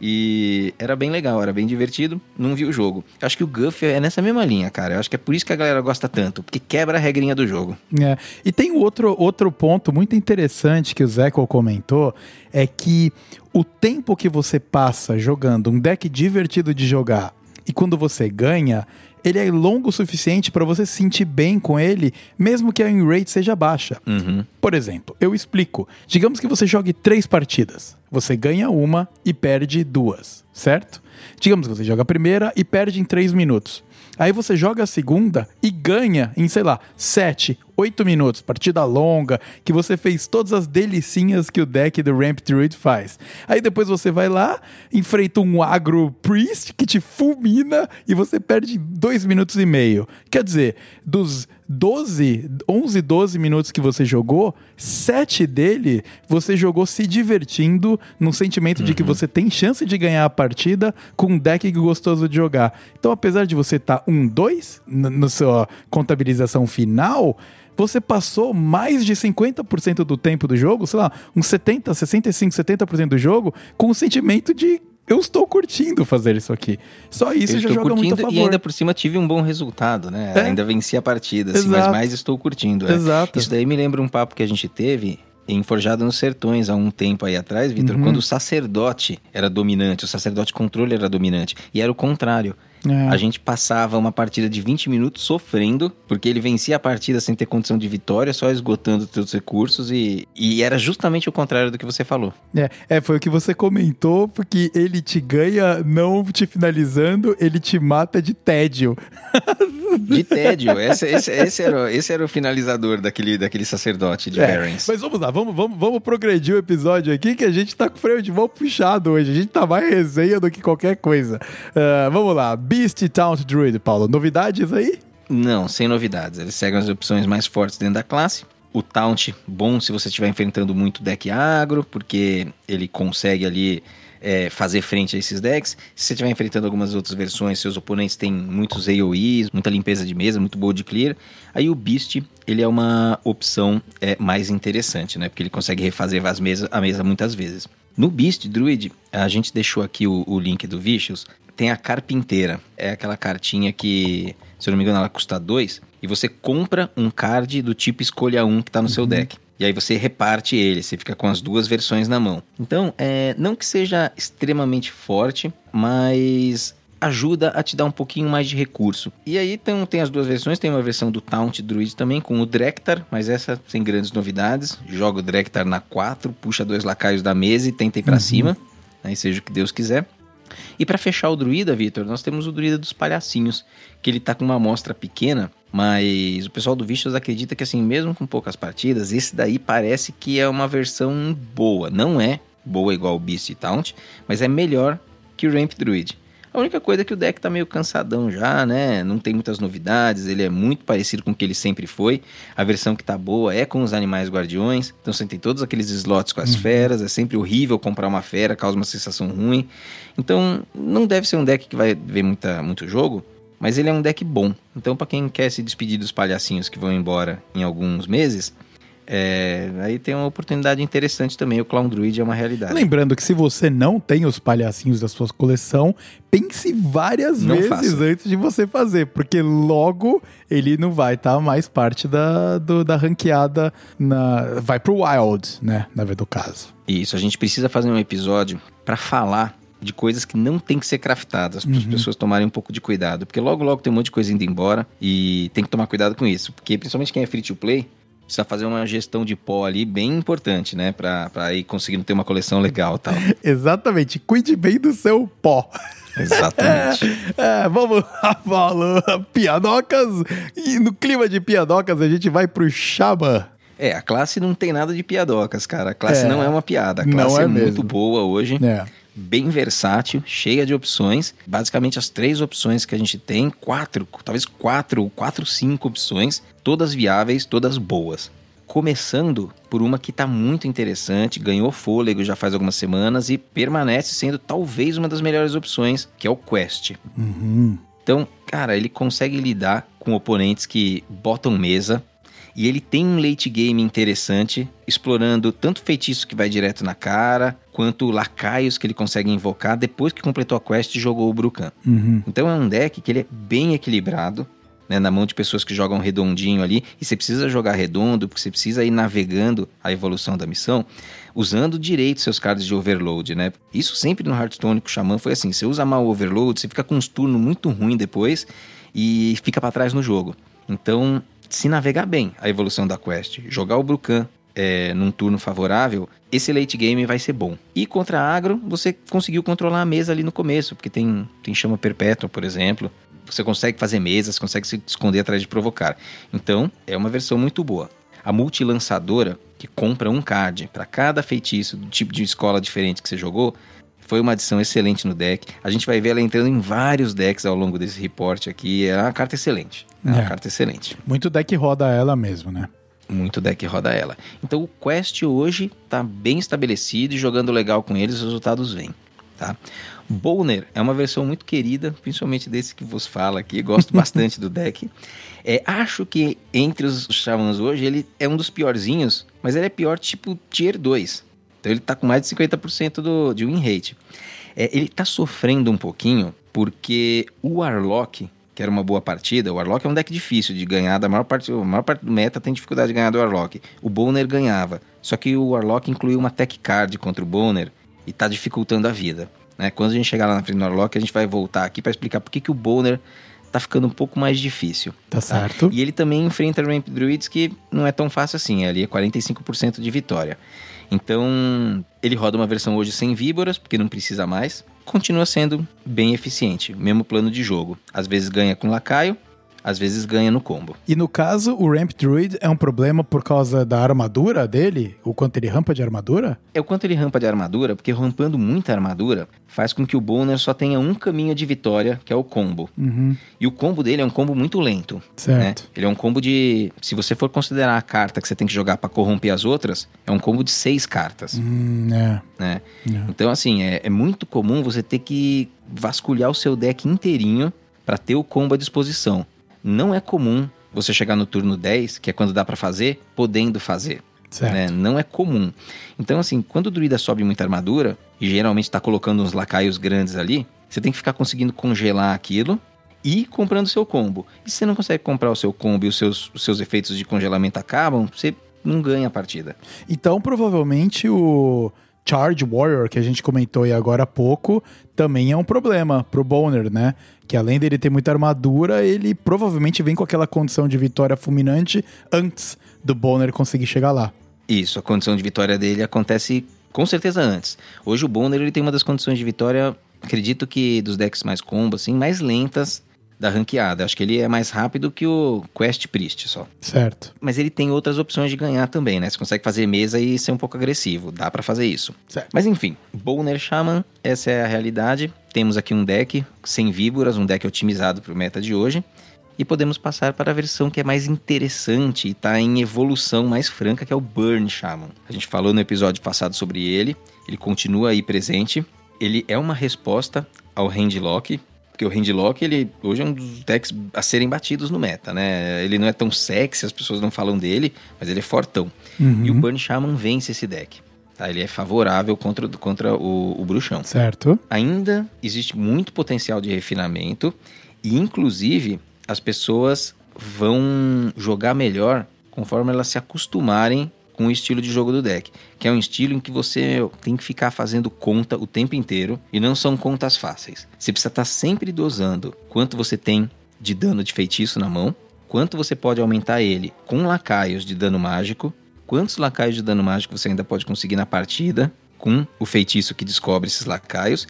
E era bem legal, era bem divertido, não vi o jogo. Eu acho que o Guff é nessa mesma linha, cara. Eu acho que é por isso que a galera gosta tanto, porque quebra a regrinha do jogo. É. E tem outro, outro ponto muito interessante que o Zeco comentou, é que o tempo que você passa jogando um deck divertido de jogar e quando você ganha, ele é longo o suficiente para você se sentir bem com ele, mesmo que a win rate seja baixa. Uhum. Por exemplo, eu explico. Digamos que você jogue três partidas. Você ganha uma e perde duas, certo? Digamos que você joga a primeira e perde em três minutos. Aí você joga a segunda e ganha em, sei lá, 7, 8 minutos, partida longa, que você fez todas as delicinhas que o deck do Ramp Druid faz. Aí depois você vai lá, enfrenta um agro priest que te fulmina e você perde 2 minutos e meio. Quer dizer, dos 12, 11, 12 minutos que você jogou, 7 dele você jogou se divertindo, num sentimento uhum. de que uhum. você tem chance de ganhar a partida com um deck gostoso de jogar. Então, apesar de você estar tá 1, 2 na sua contabilização final, você passou mais de 50% do tempo do jogo, sei lá, uns 70, 65, 70% do jogo, com o sentimento de eu estou curtindo fazer isso aqui. Só isso eu já joga muito a favor. E ainda por cima tive um bom resultado, né? É. Ainda venci a partida, assim, mas mais estou curtindo. É. Exato. Isso daí me lembra um papo que a gente teve em Forjado nos Sertões há um tempo aí atrás, Vitor, uhum. quando o sacerdote era dominante, o sacerdote controle era dominante. E era o contrário. É. A gente passava uma partida de 20 minutos sofrendo, porque ele vencia a partida sem ter condição de vitória, só esgotando os seus recursos, e, e era justamente o contrário do que você falou. É, é, foi o que você comentou, porque ele te ganha não te finalizando, ele te mata de tédio. [LAUGHS] De tédio. Esse, esse, esse, era, esse era o finalizador daquele, daquele sacerdote de é, Barons. Mas vamos lá, vamos, vamos, vamos progredir o episódio aqui, que a gente tá com o freio de mão puxado hoje. A gente tá mais resenha do que qualquer coisa. Uh, vamos lá. Beast Taunt Druid, Paulo. Novidades aí? Não, sem novidades. Eles seguem as opções mais fortes dentro da classe. O Taunt, bom se você estiver enfrentando muito deck agro, porque ele consegue ali é, fazer frente a esses decks. Se você estiver enfrentando algumas outras versões, seus oponentes têm muitos AoEs, muita limpeza de mesa, muito bold clear. Aí o Beast, ele é uma opção é, mais interessante, né? Porque ele consegue refazer as mesas, a mesa muitas vezes. No Beast Druid, a gente deixou aqui o, o link do Vicious, tem a carpinteira. É aquela cartinha que, se eu não me engano, ela custa 2. E você compra um card do tipo escolha um que está no uhum. seu deck. E aí você reparte ele, você fica com as duas versões na mão. Então, é, não que seja extremamente forte, mas ajuda a te dar um pouquinho mais de recurso. E aí tem, tem as duas versões, tem uma versão do Taunt Druid também com o Drektar, mas essa sem grandes novidades. Joga o Drektar na 4, puxa dois lacaios da mesa e tenta ir pra uhum. cima, aí seja o que Deus quiser. E para fechar o druida, Vitor, nós temos o druida dos palhacinhos, que ele tá com uma amostra pequena, mas o pessoal do Vicious acredita que assim, mesmo com poucas partidas, esse daí parece que é uma versão boa. Não é boa igual o Beast Taunt, mas é melhor que o Ramp Druid. A única coisa é que o deck tá meio cansadão já, né? Não tem muitas novidades, ele é muito parecido com o que ele sempre foi. A versão que tá boa é com os animais guardiões. Então você tem todos aqueles slots com as uhum. feras, é sempre horrível comprar uma fera, causa uma sensação ruim. Então não deve ser um deck que vai ver muita, muito jogo, mas ele é um deck bom. Então para quem quer se despedir dos palhacinhos que vão embora em alguns meses, é, aí tem uma oportunidade interessante também. O Clown Druid é uma realidade. Lembrando que se você não tem os palhacinhos da sua coleção, pense várias não vezes antes de você fazer, porque logo ele não vai estar tá mais parte da, do, da ranqueada. Na, vai pro Wild, né? Na verdade do caso. Isso, a gente precisa fazer um episódio para falar de coisas que não tem que ser craftadas, para as uhum. pessoas tomarem um pouco de cuidado. Porque logo, logo tem um monte de coisa indo embora e tem que tomar cuidado com isso. Porque principalmente quem é free to play, precisa fazer uma gestão de pó ali bem importante, né? Pra ir conseguindo ter uma coleção legal tal. [LAUGHS] Exatamente. Cuide bem do seu pó. Exatamente. [LAUGHS] é, vamos lá, Paulo. Piadocas. E no clima de piadocas, a gente vai pro Shaba. É, a classe não tem nada de piadocas, cara. A classe é, não é uma piada. A classe é, é muito boa hoje. É bem versátil, cheia de opções. Basicamente, as três opções que a gente tem, quatro, talvez quatro, quatro, cinco opções, todas viáveis, todas boas. Começando por uma que está muito interessante, ganhou fôlego já faz algumas semanas e permanece sendo talvez uma das melhores opções, que é o Quest. Uhum. Então, cara, ele consegue lidar com oponentes que botam mesa, e ele tem um late game interessante, explorando tanto feitiço que vai direto na cara, quanto lacaios que ele consegue invocar depois que completou a quest e jogou o Brucan. Uhum. Então é um deck que ele é bem equilibrado, né, na mão de pessoas que jogam redondinho ali, e você precisa jogar redondo, porque você precisa ir navegando a evolução da missão, usando direito seus cards de overload, né? Isso sempre no Hearthstone com o Xamã foi assim, você usa mal o overload, você fica com uns turnos muito ruim depois e fica para trás no jogo. Então, se navegar bem a evolução da quest, jogar o Brucan é, num turno favorável, esse late game vai ser bom. E contra agro, você conseguiu controlar a mesa ali no começo, porque tem, tem chama perpétua, por exemplo. Você consegue fazer mesas, consegue se esconder atrás de provocar. Então, é uma versão muito boa. A multilançadora, que compra um card para cada feitiço do tipo de escola diferente que você jogou, foi uma adição excelente no deck. A gente vai ver ela entrando em vários decks ao longo desse report aqui. É uma carta excelente. É uma é. carta excelente. Muito deck roda ela mesmo, né? Muito deck roda ela. Então o Quest hoje está bem estabelecido e jogando legal com eles, os resultados vêm. Tá? Bowner é uma versão muito querida, principalmente desse que vos fala aqui. Gosto [LAUGHS] bastante do deck. É, acho que entre os Xamãs hoje ele é um dos piorzinhos, mas ele é pior tipo Tier 2. Então ele está com mais de 50% do, de win rate. É, ele está sofrendo um pouquinho porque o Warlock, que era uma boa partida, o Warlock é um deck difícil de ganhar, da maior parte, a maior parte do meta tem dificuldade de ganhar do Warlock. O Boner ganhava, só que o Warlock incluiu uma tech card contra o Boner e está dificultando a vida. Né? Quando a gente chegar lá na frente do Warlock, a gente vai voltar aqui para explicar por que, que o Boner tá ficando um pouco mais difícil. Tá, tá, certo. E ele também enfrenta Ramp Druids que não é tão fácil assim, ali é 45% de vitória. Então, ele roda uma versão hoje sem víboras, porque não precisa mais. Continua sendo bem eficiente, mesmo plano de jogo. Às vezes ganha com lacaio, às vezes ganha no combo. E no caso, o Ramp Druid é um problema por causa da armadura dele? O quanto ele rampa de armadura? É o quanto ele rampa de armadura, porque rampando muita armadura faz com que o Boner só tenha um caminho de vitória, que é o combo. Uhum. E o combo dele é um combo muito lento. Certo. Né? Ele é um combo de. Se você for considerar a carta que você tem que jogar para corromper as outras, é um combo de seis cartas. Hum, é. Né? É. Então, assim, é, é muito comum você ter que vasculhar o seu deck inteirinho para ter o combo à disposição não é comum você chegar no turno 10, que é quando dá para fazer, podendo fazer. Né? Não é comum. Então, assim, quando o druida sobe muita armadura, e geralmente está colocando uns lacaios grandes ali, você tem que ficar conseguindo congelar aquilo e comprando seu combo. E se você não consegue comprar o seu combo e os seus, os seus efeitos de congelamento acabam, você não ganha a partida. Então, provavelmente o Charge Warrior, que a gente comentou aí agora há pouco, também é um problema pro Boner, né? Que além dele ter muita armadura, ele provavelmente vem com aquela condição de vitória fulminante antes do Boner conseguir chegar lá. Isso, a condição de vitória dele acontece com certeza antes. Hoje o Bonner ele tem uma das condições de vitória acredito que dos decks mais combo, assim, mais lentas da ranqueada. Acho que ele é mais rápido que o Quest Priest só. Certo. Mas ele tem outras opções de ganhar também, né? Você consegue fazer mesa e ser um pouco agressivo. Dá para fazer isso. Certo. Mas enfim, Bowner Shaman, essa é a realidade. Temos aqui um deck sem víboras, um deck otimizado para o meta de hoje. E podemos passar para a versão que é mais interessante e está em evolução mais franca, que é o Burn Shaman. A gente falou no episódio passado sobre ele, ele continua aí presente. Ele é uma resposta ao Handlock, porque o Handlock, ele hoje é um dos decks a serem batidos no meta, né? Ele não é tão sexy, as pessoas não falam dele, mas ele é fortão. Uhum. E o Burn Shaman vence esse deck. Tá? Ele é favorável contra, contra o, o bruxão. Certo. Ainda existe muito potencial de refinamento e, inclusive, as pessoas vão jogar melhor conforme elas se acostumarem com o estilo de jogo do deck, que é um estilo em que você tem que ficar fazendo conta o tempo inteiro e não são contas fáceis. Você precisa estar sempre dosando quanto você tem de dano de feitiço na mão, quanto você pode aumentar ele com lacaios de dano mágico, quantos lacaios de dano mágico você ainda pode conseguir na partida com o feitiço que descobre esses lacaios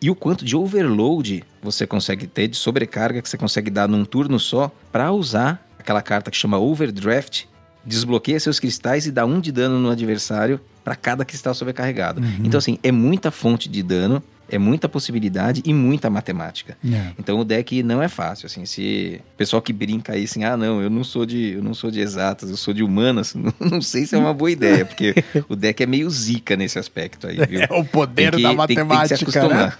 e o quanto de overload você consegue ter, de sobrecarga que você consegue dar num turno só para usar aquela carta que chama Overdraft, desbloqueia seus cristais e dá um de dano no adversário para cada cristal sobrecarregado. Uhum. Então, assim, é muita fonte de dano, é muita possibilidade e muita matemática. É. Então o deck não é fácil, assim, se o pessoal que brinca aí assim, ah, não, eu não sou de, eu não sou de exatas, eu sou de humanas, [LAUGHS] não, não sei se é uma boa ideia, porque o deck é meio zica nesse aspecto aí, viu? [LAUGHS] É o poder Tem que- da tem que- tem que se matemática, né? acostumar.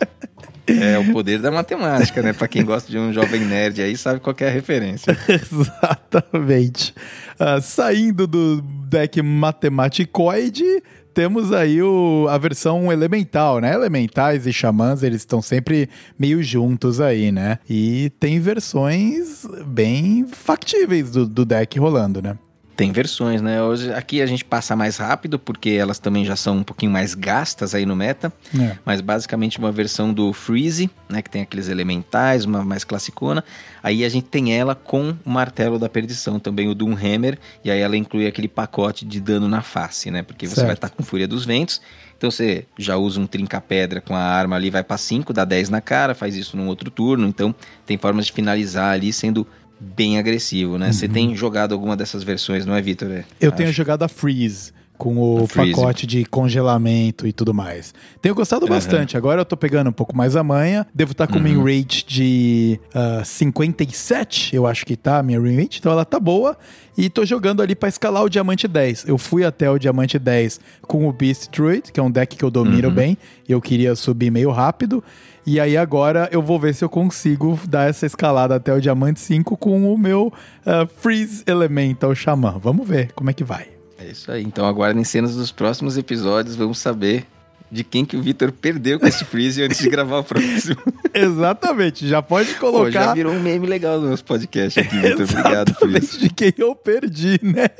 É o poder da matemática, né? Pra quem gosta de um jovem nerd aí, sabe qual é a referência. [LAUGHS] Exatamente. Ah, saindo do deck matematicoide, temos aí o, a versão elemental, né? Elementais e xamãs, eles estão sempre meio juntos aí, né? E tem versões bem factíveis do, do deck rolando, né? Tem versões, né? Hoje aqui a gente passa mais rápido, porque elas também já são um pouquinho mais gastas aí no meta. É. Mas basicamente uma versão do Freeze, né? Que tem aqueles elementais, uma mais classicona. Aí a gente tem ela com o martelo da perdição, também o Doomhammer. E aí ela inclui aquele pacote de dano na face, né? Porque você Certo. vai estar com Fúria dos Ventos. Então você já usa um trinca-pedra com a arma ali, vai pra 5, dá 10 na cara, faz isso num outro turno. Então tem formas de finalizar ali sendo bem agressivo, né? Você tem jogado alguma dessas versões, não é, Vitor? É, Uhum. Eu acho. tenho jogado a Freeze. Com o pacote de congelamento e tudo mais. Tenho gostado Aham. bastante. Agora eu tô pegando um pouco mais a manha. Devo estar com Uhum. min rate de ah, 57, eu acho que tá, a minha min rate. Então ela tá boa. E tô jogando ali pra escalar o diamante 10. Eu fui até o diamante 10 com o Beast Druid, que é um deck que eu domino Uhum. bem. Eu queria subir meio rápido. E aí agora eu vou ver se eu consigo dar essa escalada até o diamante 5 com o meu ah, Freeze Elemental Xamã. Vamos ver como é que vai. É isso aí. Então aguardem cenas dos próximos episódios, vamos saber de quem que o Vitor perdeu com esse freeze antes de gravar o próximo. [LAUGHS] Exatamente, já pode Pô, já colocar virou um meme legal no nosso podcast aqui, Vitor. [LAUGHS] Obrigado por exatamente isso. de quem eu perdi, né?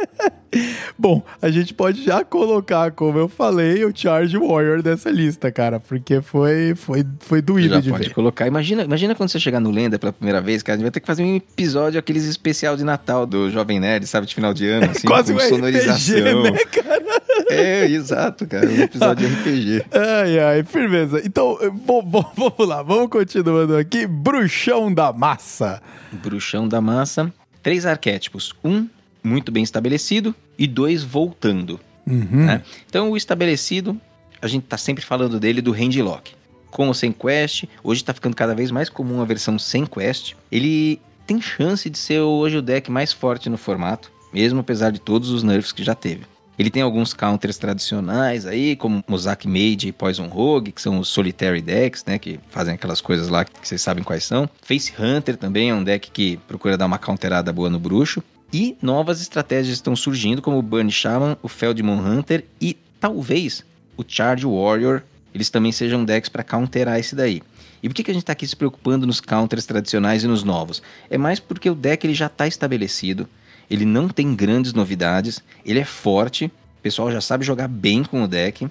Bom, a gente pode já colocar, como eu falei, o Charge Warrior dessa lista, cara, porque foi, foi, foi doído Já de pode ver. colocar. Imagina, imagina quando você chegar no Lenda pela primeira vez, cara. A gente vai ter que fazer um episódio, aqueles especial de Natal do Jovem Nerd, sabe? De final de ano, assim, [LAUGHS] Quase com um sonorização. RPG, né, cara? [LAUGHS] É, exato, cara. Um episódio de RPG. Ai, ai, firmeza. Então, bom, bom, [LAUGHS] vamos lá, vamos continuando aqui. Bruxão da Massa. Bruxão da Massa. Três arquétipos. Um, muito bem estabelecido. E dois, voltando. Uhum. né? Então, o estabelecido, a gente tá sempre falando dele do Handlock. Com ou sem quest, hoje tá ficando cada vez mais comum a versão sem quest. Ele tem chance de ser hoje o deck mais forte no formato, mesmo apesar de todos os nerfs que já teve. Ele tem alguns counters tradicionais aí, como Mozak Mage e Poison Rogue, que são os Solitary decks, né? Que fazem aquelas coisas lá que vocês sabem quais são. Face Hunter também é um deck que procura dar uma counterada boa no bruxo. E novas estratégias estão surgindo, como o Burn Shaman, o Feldmon Hunter e talvez o Charge Warrior. Eles também sejam decks para counterar esse daí. E por que, que a gente está aqui se preocupando nos counters tradicionais e nos novos? É mais porque o deck ele já está estabelecido, ele não tem grandes novidades, ele é forte, o pessoal já sabe jogar bem com o deck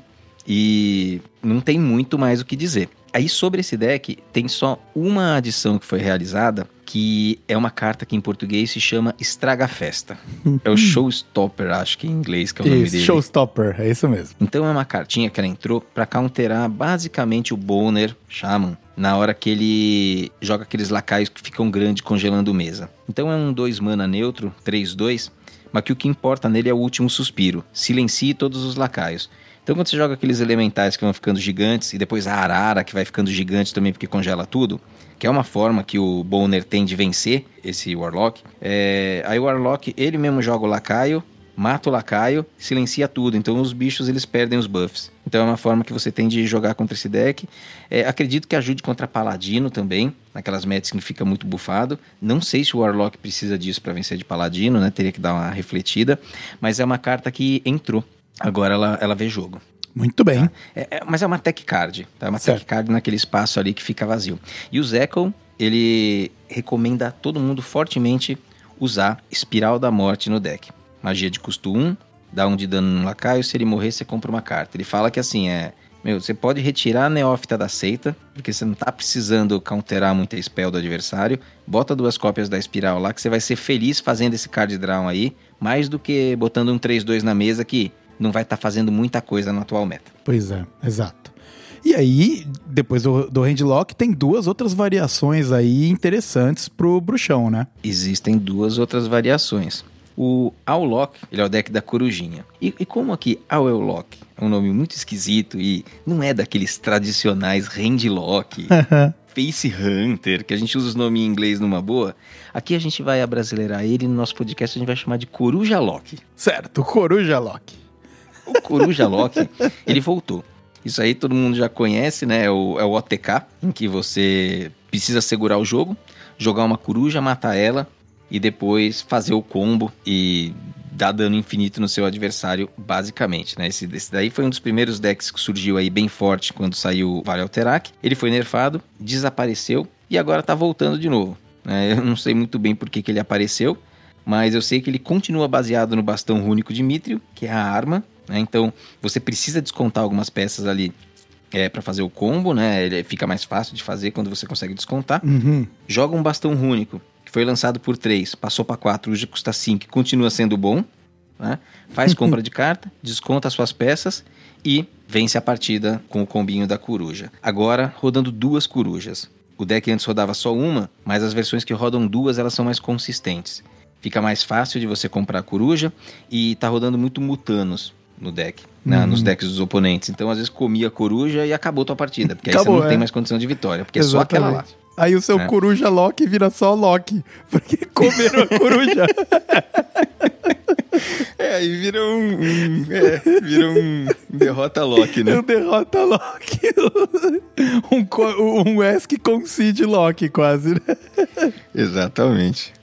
e não tem muito mais o que dizer. Aí sobre esse deck, tem só uma adição que foi realizada, que é uma carta que em português se chama Estraga Festa. é o Showstopper, acho que em inglês que é o nome Isso, dele. Showstopper, é isso mesmo. Então é uma cartinha que ela entrou pra counterar basicamente o Boner Shaman na hora que ele joga aqueles lacaios que ficam grandes congelando mesa. Então é um 2 mana neutro, 3-2, mas que o que importa nele é o último suspiro. Silencie todos os lacaios. Então quando você joga aqueles elementais que vão ficando gigantes e depois a arara que vai ficando gigante também porque congela tudo, que é uma forma que o Boner tem de vencer esse Warlock, é... aí o Warlock ele mesmo joga o lacaio, mata o lacaio, silencia tudo. Então os bichos eles perdem os buffs. Então é uma forma que você tem de jogar contra esse deck. É, acredito que ajude contra Paladino também, naquelas metas que fica muito bufado. Não sei se o Warlock precisa disso para vencer de Paladino, né? Teria que dar uma refletida. Mas é uma carta que entrou. Agora ela, ela vê jogo. Muito bem. Tá? É, é, mas é uma tech card, tá? É uma Certo. tech card naquele espaço ali que fica vazio. E o Zekel, ele recomenda a todo mundo fortemente usar Espiral da Morte no deck. Magia de custo 1, dá um de dano no lacaio, se ele morrer você compra uma carta. Ele fala que assim, é... Meu, você pode retirar a Neófita da seita, porque você não tá precisando counterar muita spell do adversário. Bota duas cópias da Espiral lá, que você vai ser feliz fazendo esse card draw aí, mais do que botando um 3-2 na mesa que não vai estar fazendo muita coisa na atual meta. Pois é, exato. E aí, depois do, do Handlock, tem duas outras variações aí interessantes pro bruxão, né? Existem duas outras variações. O Aulock, ele é o deck da corujinha. E, e como aqui Aulock é um nome muito esquisito e não é daqueles tradicionais Handlock, [LAUGHS] Face Hunter, que a gente usa os nomes em inglês numa boa, aqui a gente vai abrasileirar ele no nosso podcast a gente vai chamar de Coruja Lock. certo, Coruja Lock. O Coruja Lock, ele voltou. Isso aí todo mundo já conhece, né? É o, é o OTK, em que você precisa segurar o jogo, jogar uma coruja, matar ela e depois fazer o combo e dar dano infinito no seu adversário, basicamente, né? Esse, esse daí foi um dos primeiros decks que surgiu aí bem forte quando saiu o Vale Alterac. Ele foi nerfado, desapareceu e agora tá voltando de novo. né? [LAUGHS] Eu não sei muito bem por que, que ele apareceu, mas eu sei que ele continua baseado no bastão rúnico de Mithril, que é a arma, né? Então você precisa descontar algumas peças ali é, para fazer o combo, né? Ele fica mais fácil de fazer quando você consegue descontar. Uhum. Joga um bastão rúnico, que foi lançado por 3, passou para 4, hoje custa 5, continua sendo bom. Né? Faz [LAUGHS] compra de carta, desconta as suas peças e vence a partida com o combinho da coruja. Agora, rodando duas corujas. O deck antes rodava só uma, mas as versões que rodam duas elas são mais consistentes. Fica mais fácil de você comprar a coruja e tá rodando muito mutanos no deck, né, Uhum. nos decks dos oponentes. Então, às vezes, comia a coruja e acabou tua partida, porque aí Acabou, você não é. tem mais condição de vitória, porque é só aquela lá. Exatamente. Aí o seu É. Coruja Lock vira só Lock, [LAUGHS] porque comeram a coruja. [LAUGHS] É, aí vira um, é, vira um derrota Loki, Eu derrota Lock. [LAUGHS] um, co- um Esk concede Lock, quase, né? Exatamente.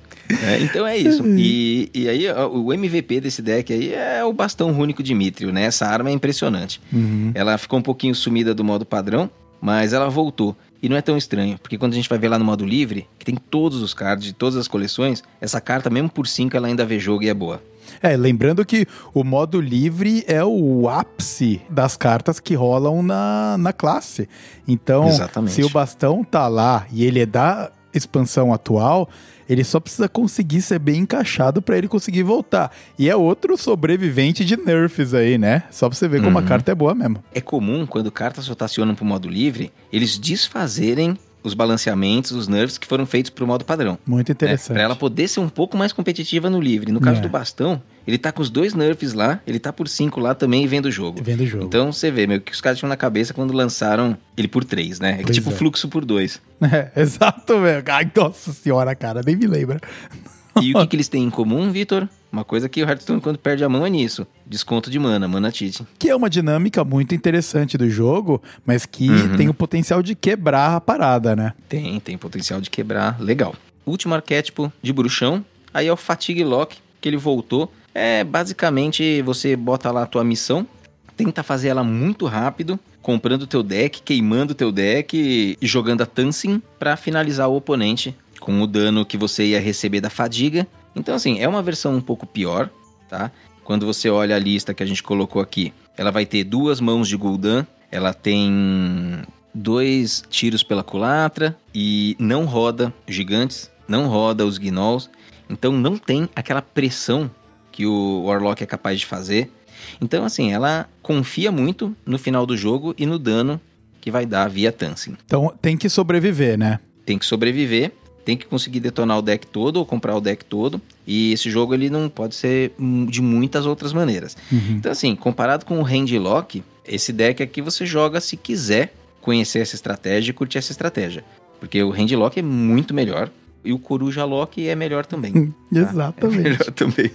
É, então é isso. E, e aí, ó, o MVP desse deck aí é o bastão rúnico de Mithril, né? Essa arma é impressionante. Ela ficou um pouquinho sumida do modo padrão, mas ela voltou. E não é tão estranho, porque quando a gente vai ver lá no modo livre, que tem todos os cards de todas as coleções, essa carta, mesmo por 5, ela ainda vê jogo e é boa. É, lembrando que o modo livre é o ápice das cartas que rolam na, na classe. Então, Exatamente. se o bastão tá lá e ele é da expansão atual, ele só precisa conseguir ser bem encaixado pra ele conseguir voltar. E é outro sobrevivente de nerfs aí, né? Só pra você ver como a Uhum. carta é boa mesmo. É comum, quando cartas rotacionam para o modo livre, eles desfazerem os balanceamentos, os nerfs que foram feitos para o modo padrão. Muito né? interessante. Pra ela poder ser um pouco mais competitiva no livre. No caso É. do bastão, ele tá com os dois nerfs lá, ele tá por 5 lá também e vendo o jogo. Vendo o jogo. Então você vê, meio que os caras tinham na cabeça quando lançaram ele por 3, né? É Pois tipo é. fluxo por 2. [LAUGHS] É, exato, velho. Ai, nossa senhora, cara, nem me lembra. E o que, que eles têm em comum, Vitor? Uma coisa que o Hearthstone, quando perde a mão, é nisso. Desconto de mana, mana cheating. Que é uma dinâmica muito interessante do jogo, mas que Uhum. tem o potencial de quebrar a parada, né? Tem, tem potencial de quebrar. Legal. Último arquétipo de bruxão. Aí é o Fatigue Lock, que ele voltou. É basicamente você bota lá a tua missão, tenta fazer ela muito rápido, comprando teu deck, queimando teu deck e jogando a Tansing pra finalizar o oponente com o dano que você ia receber da fadiga. Então, assim, é uma versão um pouco pior, tá? Quando você olha a lista que a gente colocou aqui, ela vai ter duas mãos de Gul'dan, ela tem dois tiros pela culatra e não roda gigantes, não roda os gnolls. Então não tem aquela pressão que o Warlock é capaz de fazer. Então, assim, ela confia muito no final do jogo e no dano que vai dar via Tansin. Então tem que sobreviver, né? Tem que sobreviver, tem que conseguir detonar o deck todo ou comprar o deck todo. E esse jogo ele não pode ser de muitas outras maneiras. Uhum. Então, assim, comparado com o Handlock, esse deck aqui você joga se quiser conhecer essa estratégia e curtir essa estratégia. Porque o Handlock é muito melhor. E o Coruja Lock é melhor também. Tá? Exatamente. É melhor [LAUGHS] também.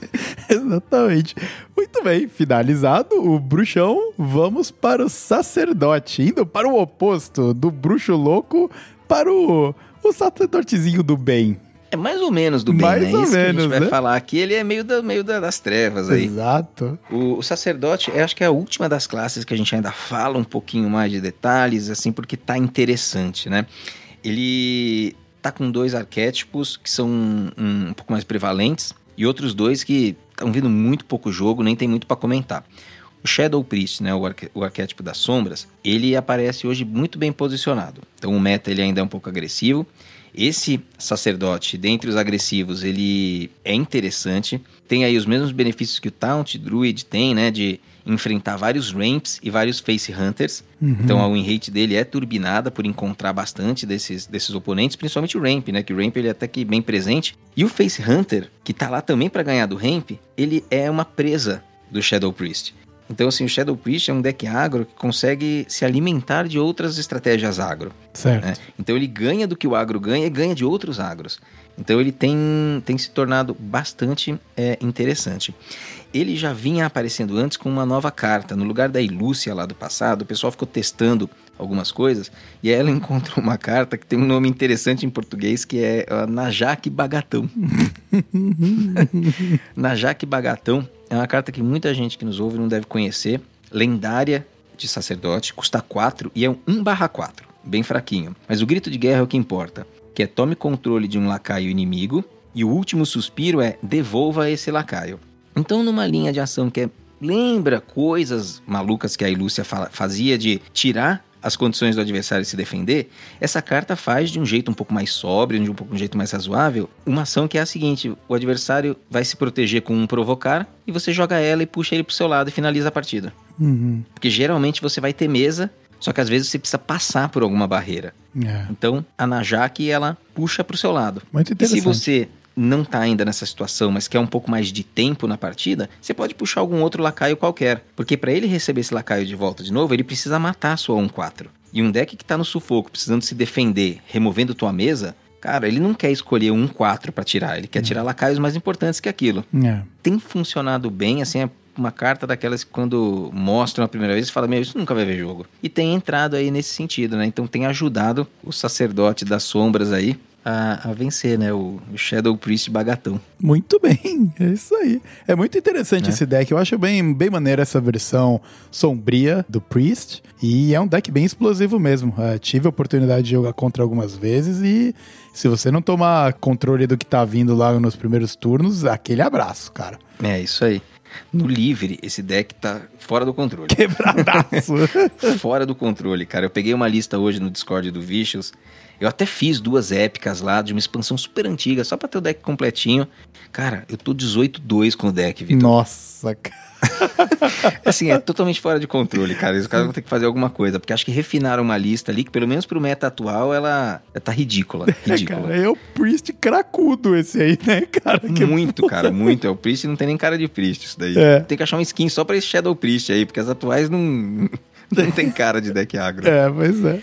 Exatamente. Muito bem, finalizado o bruxão, vamos para o sacerdote, indo para o oposto do bruxo louco para o, o sacerdotezinho do bem. É mais ou menos do bem, mais né? Ou Isso menos, que a gente vai né? falar aqui, ele é meio, da, meio da, das trevas aí. Exato. O, o sacerdote, acho que é a última das classes que a gente ainda fala um pouquinho mais de detalhes, assim, porque tá interessante, né? Ele tá com dois arquétipos que são um, um pouco mais prevalentes e outros dois que estão vindo muito pouco jogo, nem tem muito para comentar. O Shadow Priest, né, o, o, arquétipo das sombras, ele aparece hoje muito bem posicionado. Então o meta ele ainda é um pouco agressivo. Esse sacerdote, dentre os agressivos, ele é interessante. Tem aí os mesmos benefícios que o Taunt Druid tem, né, de enfrentar vários ramps e vários face hunters. Uhum. Então a win rate dele é turbinada por encontrar bastante desses, desses oponentes, principalmente o ramp, né? Que o ramp ele é até que bem presente. E o face hunter, que tá lá também para ganhar do ramp, ele é uma presa do Shadow Priest. Então, assim, o Shadow Priest é um deck agro que consegue se alimentar de outras estratégias agro. Certo. Né? Então, ele ganha do que o agro ganha e ganha de outros agros. Então, ele tem, tem se tornado bastante é, interessante. Ele já vinha aparecendo antes com uma nova carta. No lugar da Ilúcia lá do passado, o pessoal ficou testando algumas coisas e ela [LAUGHS] encontrou uma carta que tem um nome interessante em português que é Najak Bagatão. [LAUGHS] Najak Bagatão é uma carta que muita gente que nos ouve não deve conhecer. Lendária de sacerdote, custa 4 e é um 1 4, bem fraquinho. Mas o grito de guerra é o que importa, que é tome controle de um lacaio inimigo e o último suspiro é devolva esse lacaio. Então, numa linha de ação que é, lembra coisas malucas que a Ilúcia fazia de tirar as condições do adversário se defender, essa carta faz de um jeito um pouco mais sóbrio, de um, pouco, um jeito mais razoável, uma ação que é a seguinte: o adversário vai se proteger com um provocar e você joga ela e puxa ele pro seu lado e finaliza a partida. Uhum. Porque geralmente você vai ter mesa, só que às vezes você precisa passar por alguma barreira. É. Então a Najak ela puxa pro seu lado. Muito E interessante. se você não tá ainda nessa situação, mas quer um pouco mais de tempo na partida, você pode puxar algum outro lacaio qualquer. Porque para ele receber esse lacaio de volta de novo, ele precisa matar a sua 1-4. E um deck que tá no sufoco, precisando se defender, removendo tua mesa, cara, ele não quer escolher um 4 para tirar, ele quer tirar lacaios mais importantes que aquilo. É. Tem funcionado bem, assim, é uma carta daquelas que quando mostram a primeira vez, você fala, meu, isso nunca vai ver jogo. E tem entrado aí nesse sentido, né? Então tem ajudado o sacerdote das sombras aí a, a vencer, né? O, o, Shadow Priest Bagatão. Muito bem, é isso aí. É muito interessante é. esse deck. Eu acho bem, bem maneira essa versão sombria do Priest. E é um deck bem explosivo mesmo. Uh, tive a oportunidade de jogar contra algumas vezes e se você não tomar controle do que tá vindo lá nos primeiros turnos, aquele abraço, cara. É, isso aí. No livre, esse deck tá fora do controle. Quebradaço. [LAUGHS] fora do controle, cara. Eu peguei uma lista hoje no Discord do Vicious. Eu até fiz duas épicas lá de uma expansão super antiga, só pra ter o deck completinho. Cara, eu tô 18-2 com o deck, Vitor. Nossa, [LAUGHS] cara. assim, é totalmente fora de controle, cara. Os caras vão ter que fazer alguma coisa, porque acho que refinaram uma lista ali que, pelo menos pro meta atual, ela, ela tá ridícula. Ridícula. É, cara, é o Priest cracudo esse aí, né, cara? Que muito, cara, muito. É o Priest não tem nem cara de Priest isso daí. É. Tem que achar um skin só pra esse Shadow Priest aí, porque as atuais não, [LAUGHS] não tem cara de deck agro. É, pois é.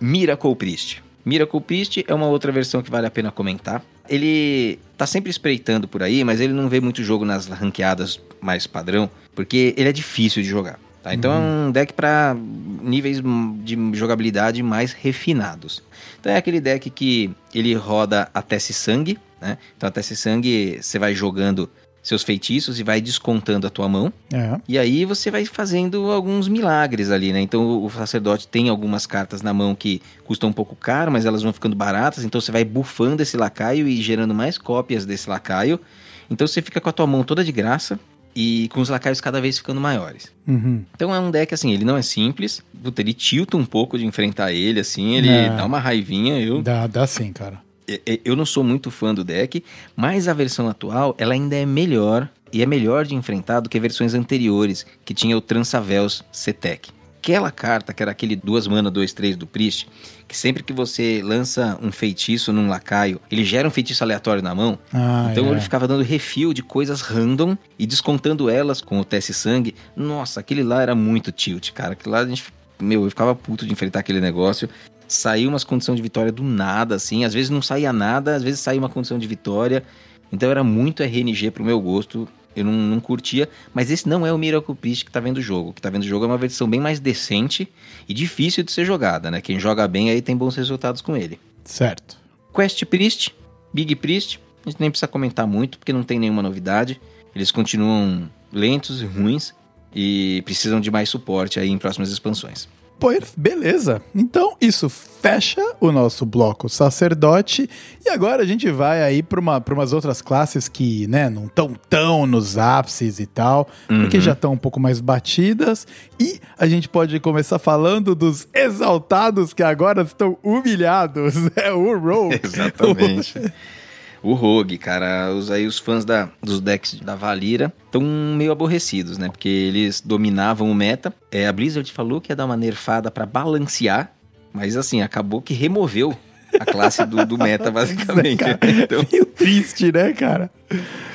Miracle Priest. Miracle Priest é uma outra versão que vale a pena comentar. Ele tá sempre espreitando por aí, mas ele não vê muito jogo nas ranqueadas mais padrão, porque ele é difícil de jogar. Tá? Então uhum. é um deck para níveis de jogabilidade mais refinados. Então é aquele deck que ele roda a Tece Sangue, né? Então a Tece Sangue você vai jogando seus feitiços e vai descontando a tua mão. É. E aí você vai fazendo alguns milagres ali, né? Então o sacerdote tem algumas cartas na mão que custam um pouco caro, mas elas vão ficando baratas, então você vai bufando esse lacaio e gerando mais cópias desse lacaio. Então você fica com a tua mão toda de graça e com os lacaios cada vez ficando maiores. Uhum. Então é um deck assim, ele não é simples, puta, ele tilta um pouco de enfrentar ele, assim, ele É. dá uma raivinha, eu, Dá, dá sim, cara. Eu não sou muito fã do deck, mas a versão atual, ela ainda é melhor, e é melhor de enfrentar do que versões anteriores, que tinha o Transavels CETEC. Aquela carta, que era aquele duas mana, dois, três do Priest, que sempre que você lança um feitiço num lacaio, ele gera um feitiço aleatório na mão, Ah, então é. ele ficava dando refil de coisas random e descontando elas com o teste sangue. Nossa, aquele lá era muito tilt, cara. Aquele lá a gente. Meu, eu ficava puto de enfrentar aquele negócio. Saiu umas condições de vitória do nada, assim. Às vezes não saía nada, às vezes saía uma condição de vitória. Então era muito RNG pro meu gosto. Eu não, não curtia. Mas esse não é o Miracle Priest que tá vendo o jogo. O que tá vendo o jogo é uma versão bem mais decente e difícil de ser jogada, né? Quem joga bem aí tem bons resultados com ele. Certo. Quest Priest, Big Priest, a gente nem precisa comentar muito porque não tem nenhuma novidade. Eles continuam lentos e ruins e precisam de mais suporte aí em próximas expansões. Beleza. Então, isso fecha o nosso bloco sacerdote. E agora a gente vai aí para uma, pra umas outras classes que, né, não estão tão nos ápices e tal, porque Uhum. já estão um pouco mais batidas. E a gente pode começar falando dos exaltados que agora estão humilhados. [LAUGHS] É o Rogue. Exatamente. O Rogue, cara, os, aí os fãs da, dos decks da Valira estão meio aborrecidos, né? Porque eles dominavam o meta. É, a Blizzard falou que ia dar uma nerfada pra balancear, mas assim, acabou que removeu a classe do, do meta, basicamente. [LAUGHS] Cara, Então, Meio triste, né, cara?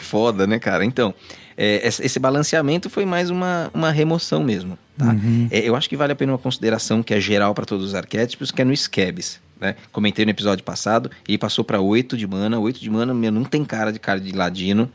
foda, né, cara? Então, é, esse esse balanceamento foi mais uma, uma remoção mesmo, tá? Uhum. É, eu acho que vale a pena uma consideração que é geral para todos os arquétipos, que é no Scabs, né? Comentei no episódio passado, ele passou para 8 de mana, 8 de mana, meu, não tem cara de cara de ladino.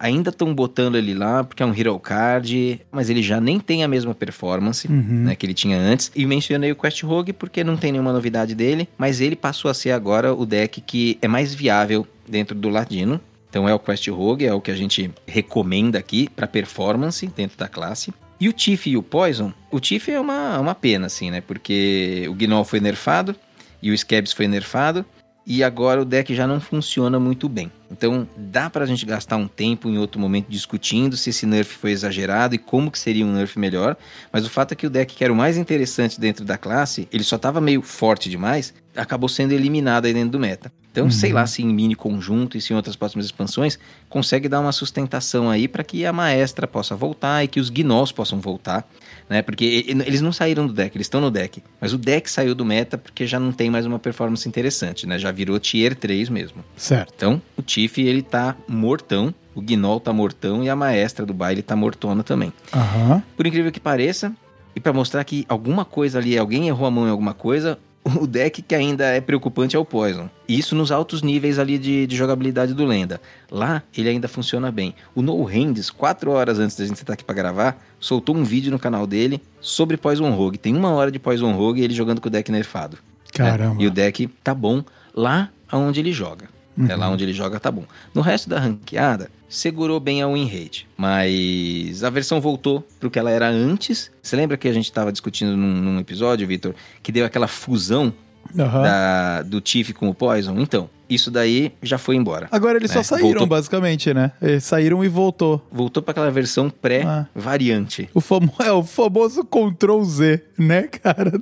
Ainda estão botando ele lá porque é um hero card, mas ele já nem tem a mesma performance Uhum. né, que ele tinha antes. E mencionei o Quest Rogue porque não tem nenhuma novidade dele, mas ele passou a ser agora o deck que é mais viável dentro do Ladino. Então é o Quest Rogue, é o que a gente recomenda aqui para performance dentro da classe. E o Tiff e o Poison, o Tiff é uma, uma pena, assim, né? Porque o Gnoll foi nerfado e o Scabs foi nerfado. E agora o deck já não funciona muito bem. Então dá pra gente gastar um tempo em outro momento discutindo se esse nerf foi exagerado e como que seria um nerf melhor. Mas o fato é que o deck que era o mais interessante dentro da classe, ele só tava meio forte demais, acabou sendo eliminado aí dentro do meta. Então, sei lá se em mini conjunto e se em outras próximas expansões consegue dar uma sustentação aí para que a maestra possa voltar e que os gnolls possam voltar, né? Porque eles não saíram do deck, eles estão no deck, mas o deck saiu do meta porque já não tem mais uma performance interessante, né? Já virou tier 3 mesmo. Certo. Então, o Tiff, ele tá mortão, o Gnoll tá mortão e a maestra do baile tá mortona também. Aham. Por incrível que pareça, e pra mostrar que alguma coisa ali, alguém errou a mão em alguma coisa, o deck que ainda é preocupante é o Poison. Isso nos altos níveis ali de, de jogabilidade do Lenda. Lá, ele ainda funciona bem. O No Hands, quatro horas antes da gente estar aqui pra gravar, soltou um vídeo no canal dele sobre Poison Rogue. Tem uma hora de Poison Rogue e ele jogando com o deck nerfado. né? Caramba. E o deck tá bom lá onde ele joga. É lá onde ele joga, tá bom. No resto da ranqueada, segurou bem a win rate. Mas a versão voltou pro que ela era antes. Você lembra que a gente tava discutindo num, num episódio, Vitor, que deu aquela fusão Aham. da, do Tiff com o Poison? Então, isso daí já foi embora. Agora eles só É, saíram, voltou. basicamente, né? Eles saíram e voltou. Voltou para aquela versão pré-variante. O famo... [LAUGHS] É o famoso Ctrl Z, né, cara?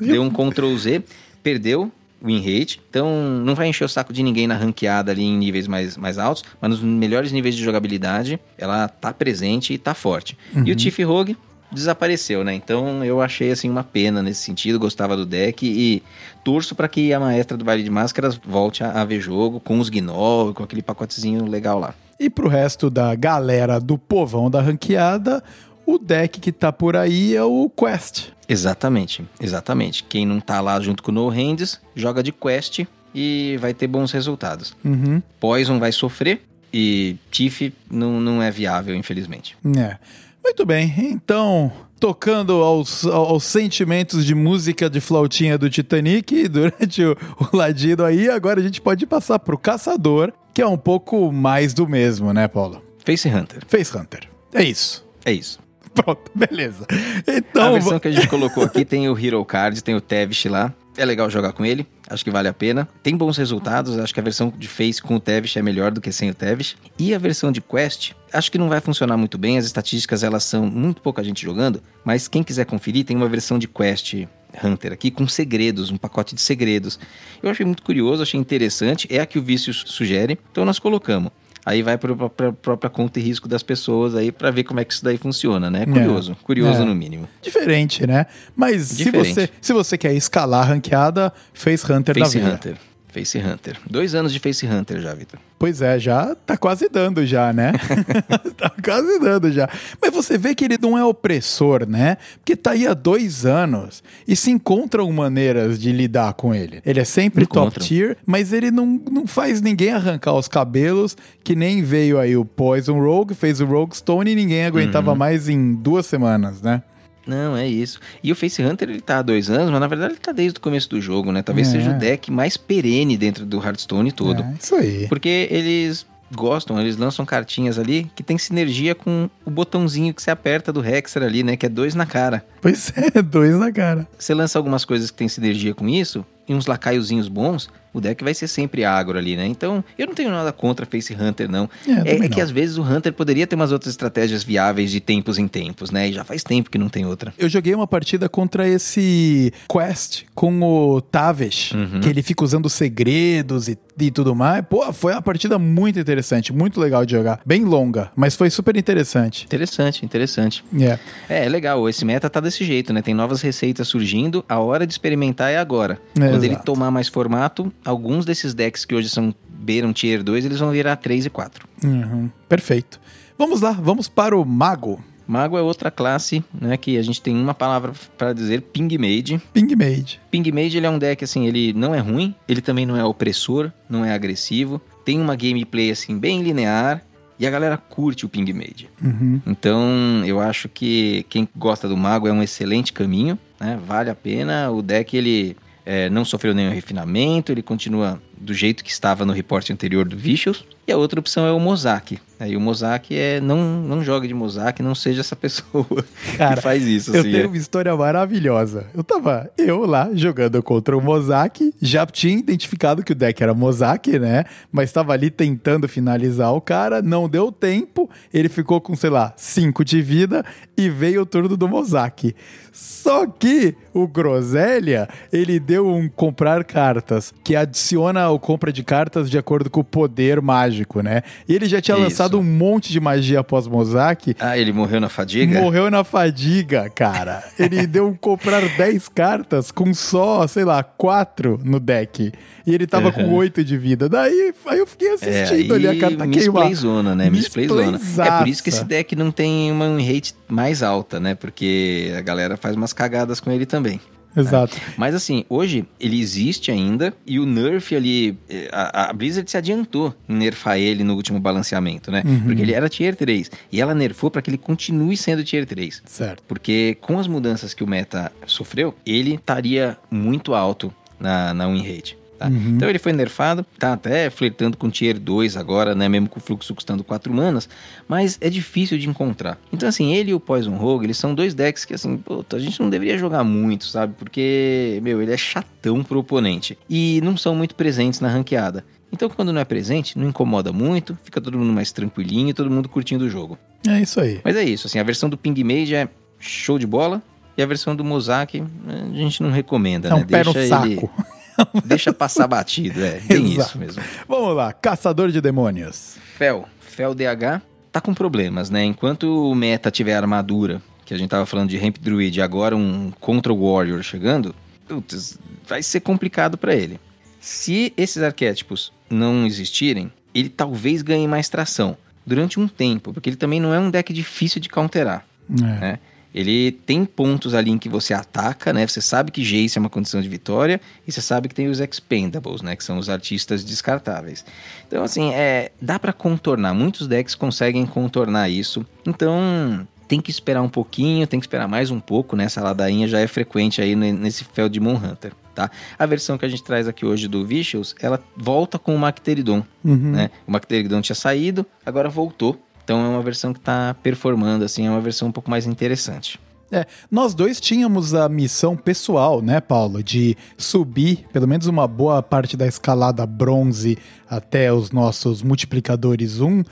Deu um Ctrl Z, perdeu win rate. Então não vai encher o saco de ninguém na ranqueada ali em níveis mais, mais altos, mas nos melhores níveis de jogabilidade, ela tá presente e tá forte. E o Tiff Rogue desapareceu, né? Então eu achei assim uma pena nesse sentido, gostava do deck e torço para que a maestra do baile de máscaras volte a, a ver jogo com os Gnoll, com aquele pacotezinho legal lá. E pro resto da galera do povão da ranqueada, o deck que tá por aí é o Quest. Exatamente, exatamente. Quem não tá lá junto com o No Hands, joga de Quest e vai ter bons resultados. Uhum. Poison vai sofrer e Tiff não, não é viável, infelizmente. É. Muito bem, então, tocando aos, aos sentimentos de música de flautinha do Titanic [LAUGHS] durante o, o ladino aí, agora a gente pode passar pro Caçador, que é um pouco mais do mesmo, né, Paulo? Face Hunter, Face Hunter. É isso. é isso. Pronto, beleza. a Então, versão que a gente colocou aqui tem o Hero Card, tem o Tevish lá. É legal jogar com ele. acho que vale a pena. Tem bons resultados, acho que a versão de Face com o Tevish é melhor do que sem o Tevish. E a versão de Quest, acho que não vai funcionar muito bem, as estatísticas elas são muito pouca gente jogando, mas quem quiser conferir, tem uma versão de Quest Hunter aqui com segredos, um pacote de segredos. Eu achei muito curioso, achei interessante, é a que o vício sugere, então nós colocamos. Aí vai para a própria conta e risco das pessoas aí para ver como é que isso daí funciona, né? Curioso, é. curioso é. no mínimo. Diferente, né? Mas Diferente. se você se você quer escalar a ranqueada, fez Hunter Face da vida. Hunter. Face Hunter. Dois anos de Face Hunter já, Vitor. Pois é, já tá quase dando já, né? [LAUGHS] [LAUGHS] tá quase dando já. Mas você vê que ele não é opressor, né? Porque tá aí há dois anos e se encontram maneiras de lidar com ele. Ele é sempre Encontram. top tier, mas ele não, não faz ninguém arrancar os cabelos, que nem veio aí o Poison Rogue, fez o Rogue Stone e ninguém aguentava uhum. mais em duas semanas, né? Não, é isso. E o Face Hunter, ele tá há dois anos, mas na verdade ele tá desde o começo do jogo, né? Talvez é. seja o deck mais perene dentro do Hearthstone todo. É, isso aí. Porque eles gostam, eles lançam cartinhas ali que tem sinergia com o botãozinho que você aperta do Hexer ali, né? Que é dois na cara. Pois [LAUGHS] é, dois na cara. Você lança algumas coisas que tem sinergia com isso, e uns lacaiozinhos bons, o deck vai ser sempre agro ali, né? Então, eu não tenho nada contra Face Hunter, não. É, é, é que às vezes o Hunter poderia ter umas outras estratégias viáveis de tempos em tempos, né? E já faz tempo que não tem outra. Eu joguei uma partida contra esse Quest com o Tavish, uhum. que ele fica usando segredos e, e tudo mais. Pô, foi uma partida muito interessante, muito legal de jogar. Bem longa, mas foi super interessante. Interessante, interessante. Yeah. É, é legal. Esse meta tá desse jeito, né? Tem novas receitas surgindo. A hora de experimentar é agora. É, Quando Exato. ele tomar mais formato, alguns desses decks que hoje são beiram tier 2, eles vão virar 3 e 4. Uhum, perfeito. Vamos lá, vamos para o Mago. Mago é outra classe, né, que a gente tem uma palavra para dizer, Ping Mage. Ping Mage. Ping Mage ele é um deck assim, ele não é ruim, ele também não é opressor, não é agressivo, tem uma gameplay assim bem linear e a galera curte o Ping Mage. Uhum. Então, eu acho que quem gosta do Mago é um excelente caminho, né? Vale a pena. O deck ele é, não sofreu nenhum refinamento, ele continua do jeito que estava no reporte anterior do Vicious. E a outra opção é o Mosaic. Aí o Mosaic é não, não jogue de Mosaic, não seja essa [LAUGHS] pessoa Cara, que faz isso. Eu assim, tenho é. uma história maravilhosa. Eu tava eu lá jogando contra o Mosaic, já tinha identificado que o deck era Mosaic, né? Mas tava ali tentando finalizar o cara, não deu tempo, ele ficou com, sei lá, 5 de vida e veio o turno do Mosaic. Só que o Groselha, ele deu um comprar cartas, que adiciona o compra de cartas de acordo com o poder mágico, né? E ele já tinha Isso. lançado um monte de magia após Mosaic. Ah, ele morreu na fadiga? Morreu na fadiga, cara. ele [LAUGHS] deu um comprar 10 cartas com só, sei lá, 4 no deck. E ele tava uhum. com 8 de vida. Daí aí eu fiquei assistindo é, ali a carta queimar. Zona, né? Misplayzona. É por isso que esse deck não tem uma rate mais alta, né? Porque a galera faz umas cagadas com ele também. Exato. Né? Mas assim, hoje ele existe ainda e o nerf ali, eh, a, a, Blizzard se adiantou em nerfar ele no último balanceamento, né? Uhum. Porque ele era tier 3 e ela nerfou para que ele continue sendo tier 3. Certo. Porque com as mudanças que o meta sofreu, ele estaria muito alto na, na win rate. Tá? Uhum. Então ele foi nerfado, tá até flertando com Tier 2 agora, né? Mesmo com o fluxo custando 4 manas, mas é difícil de encontrar. Então, assim, ele e o Poison Rogue, eles são dois decks que, assim, puta, a gente não deveria jogar muito, sabe? Porque, meu, ele é chatão pro oponente. E não são muito presentes na ranqueada. Então, quando não é presente, não incomoda muito, fica todo mundo mais tranquilinho, todo mundo curtindo o jogo. É isso aí. Mas é isso, assim, a versão do Ping Mage é show de bola, e a versão do Mosaic a gente não recomenda, é né? Um pé Deixa no saco. Ele... Deixa passar batido, é. Tem isso mesmo. Vamos lá, Caçador de Demônios. Fel. Fel DH tá com problemas, né? Enquanto o meta tiver armadura, que a gente tava falando de Ramp Druid, e agora um Control Warrior chegando, putz, vai ser complicado para ele. Se esses arquétipos não existirem, ele talvez ganhe mais tração durante um tempo, porque ele também não é um deck difícil de counterar. É. Né? Ele tem pontos ali em que você ataca, né? Você sabe que Jace é uma condição de vitória e você sabe que tem os expendables, né? Que são os artistas descartáveis. Então, assim, é, dá para contornar. Muitos decks conseguem contornar isso. Então, tem que esperar um pouquinho, tem que esperar mais um pouco, né? Essa ladainha já é frequente aí nesse Fel de Hunter, tá? A versão que a gente traz aqui hoje do Vicious, ela volta com o Macteridon, uhum. né? O Macteridon tinha saído, agora voltou então é uma versão que está performando, assim, é uma versão um pouco mais interessante. É, nós dois tínhamos a missão pessoal, né, Paulo, de subir pelo menos uma boa parte da escalada bronze até os nossos multiplicadores 1 uh,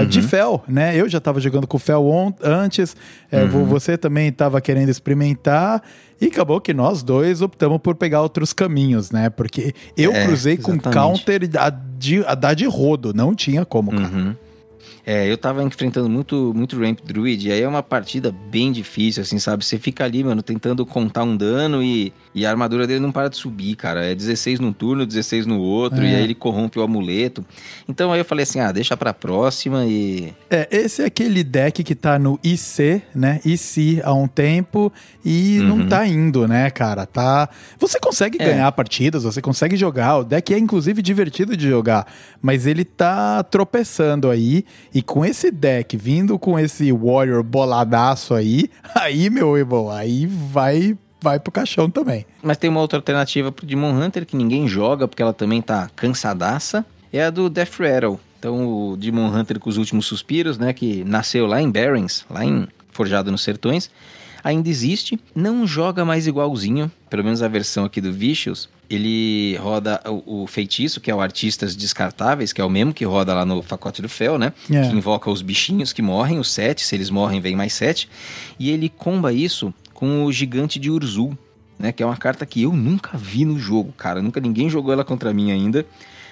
uhum. de Fel, né? Eu já estava jogando com Fel antes, é, uhum. você também estava querendo experimentar. E acabou que nós dois optamos por pegar outros caminhos, né? Porque eu é, cruzei exatamente. com counter a, de, a dar de rodo, não tinha como, cara. Uhum. É, eu tava enfrentando muito, muito Ramp Druid, e aí é uma partida bem difícil, assim, sabe? Você fica ali, mano, tentando contar um dano e, e a armadura dele não para de subir, cara. É 16 num turno, 16 no outro, é. e aí ele corrompe o amuleto. Então aí eu falei assim, ah, deixa pra próxima e... É, esse é aquele deck que tá no IC, né? IC há um tempo e uhum. não tá indo, né, cara? Tá... Você consegue é. ganhar partidas, você consegue jogar, o deck é inclusive divertido de jogar, mas ele tá tropeçando aí e com esse deck vindo com esse Warrior boladaço aí, [LAUGHS] aí, meu irmão, aí vai vai pro caixão também. Mas tem uma outra alternativa pro Demon Hunter que ninguém joga porque ela também tá cansadaça, é a do Death Rattle. Então o Demon Hunter com os últimos suspiros, né, que nasceu lá em Barrens, lá em Forjado nos Sertões, ainda existe, não joga mais igualzinho, pelo menos a versão aqui do Vicious, ele roda o, o, feitiço, que é o Artistas Descartáveis, que é o mesmo que roda lá no Facote do Fel, né? Yeah. Que invoca os bichinhos que morrem, os sete, se eles morrem, vem mais sete. E ele comba isso com o Gigante de Urzul, né? Que é uma carta que eu nunca vi no jogo, cara. Nunca ninguém jogou ela contra mim ainda.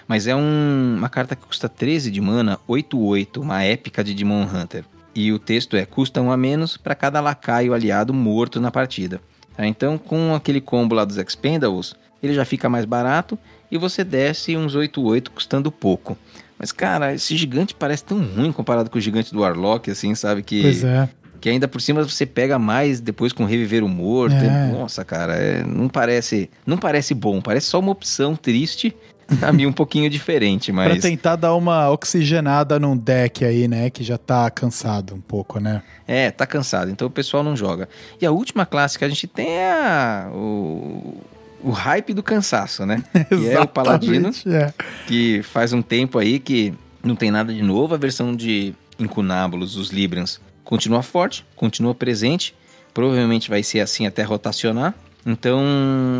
Mas é um, uma carta que custa 13 de mana, 8-8, uma épica de Demon Hunter. E o texto é: custa um a menos para cada lacaio aliado morto na partida. Tá? Então, com aquele combo lá dos Expendables, ele já fica mais barato e você desce uns 8-8 custando pouco. Mas, cara, esse gigante parece tão ruim comparado com o gigante do Warlock, assim, sabe? Que, pois é. Que ainda por cima você pega mais depois com reviver o morto. É. Nossa, cara, é, não parece não parece bom. Parece só uma opção triste a mim um pouquinho diferente, [LAUGHS] mas... Pra tentar dar uma oxigenada num deck aí, né, que já tá cansado um pouco, né? É, tá cansado, então o pessoal não joga. E a última classe que a gente tem é a, o, o hype do cansaço, né? [LAUGHS] que é o Paladino, é. que faz um tempo aí que não tem nada de novo. A versão de Incunábulos, os Librans, continua forte, continua presente. Provavelmente vai ser assim até rotacionar. Então,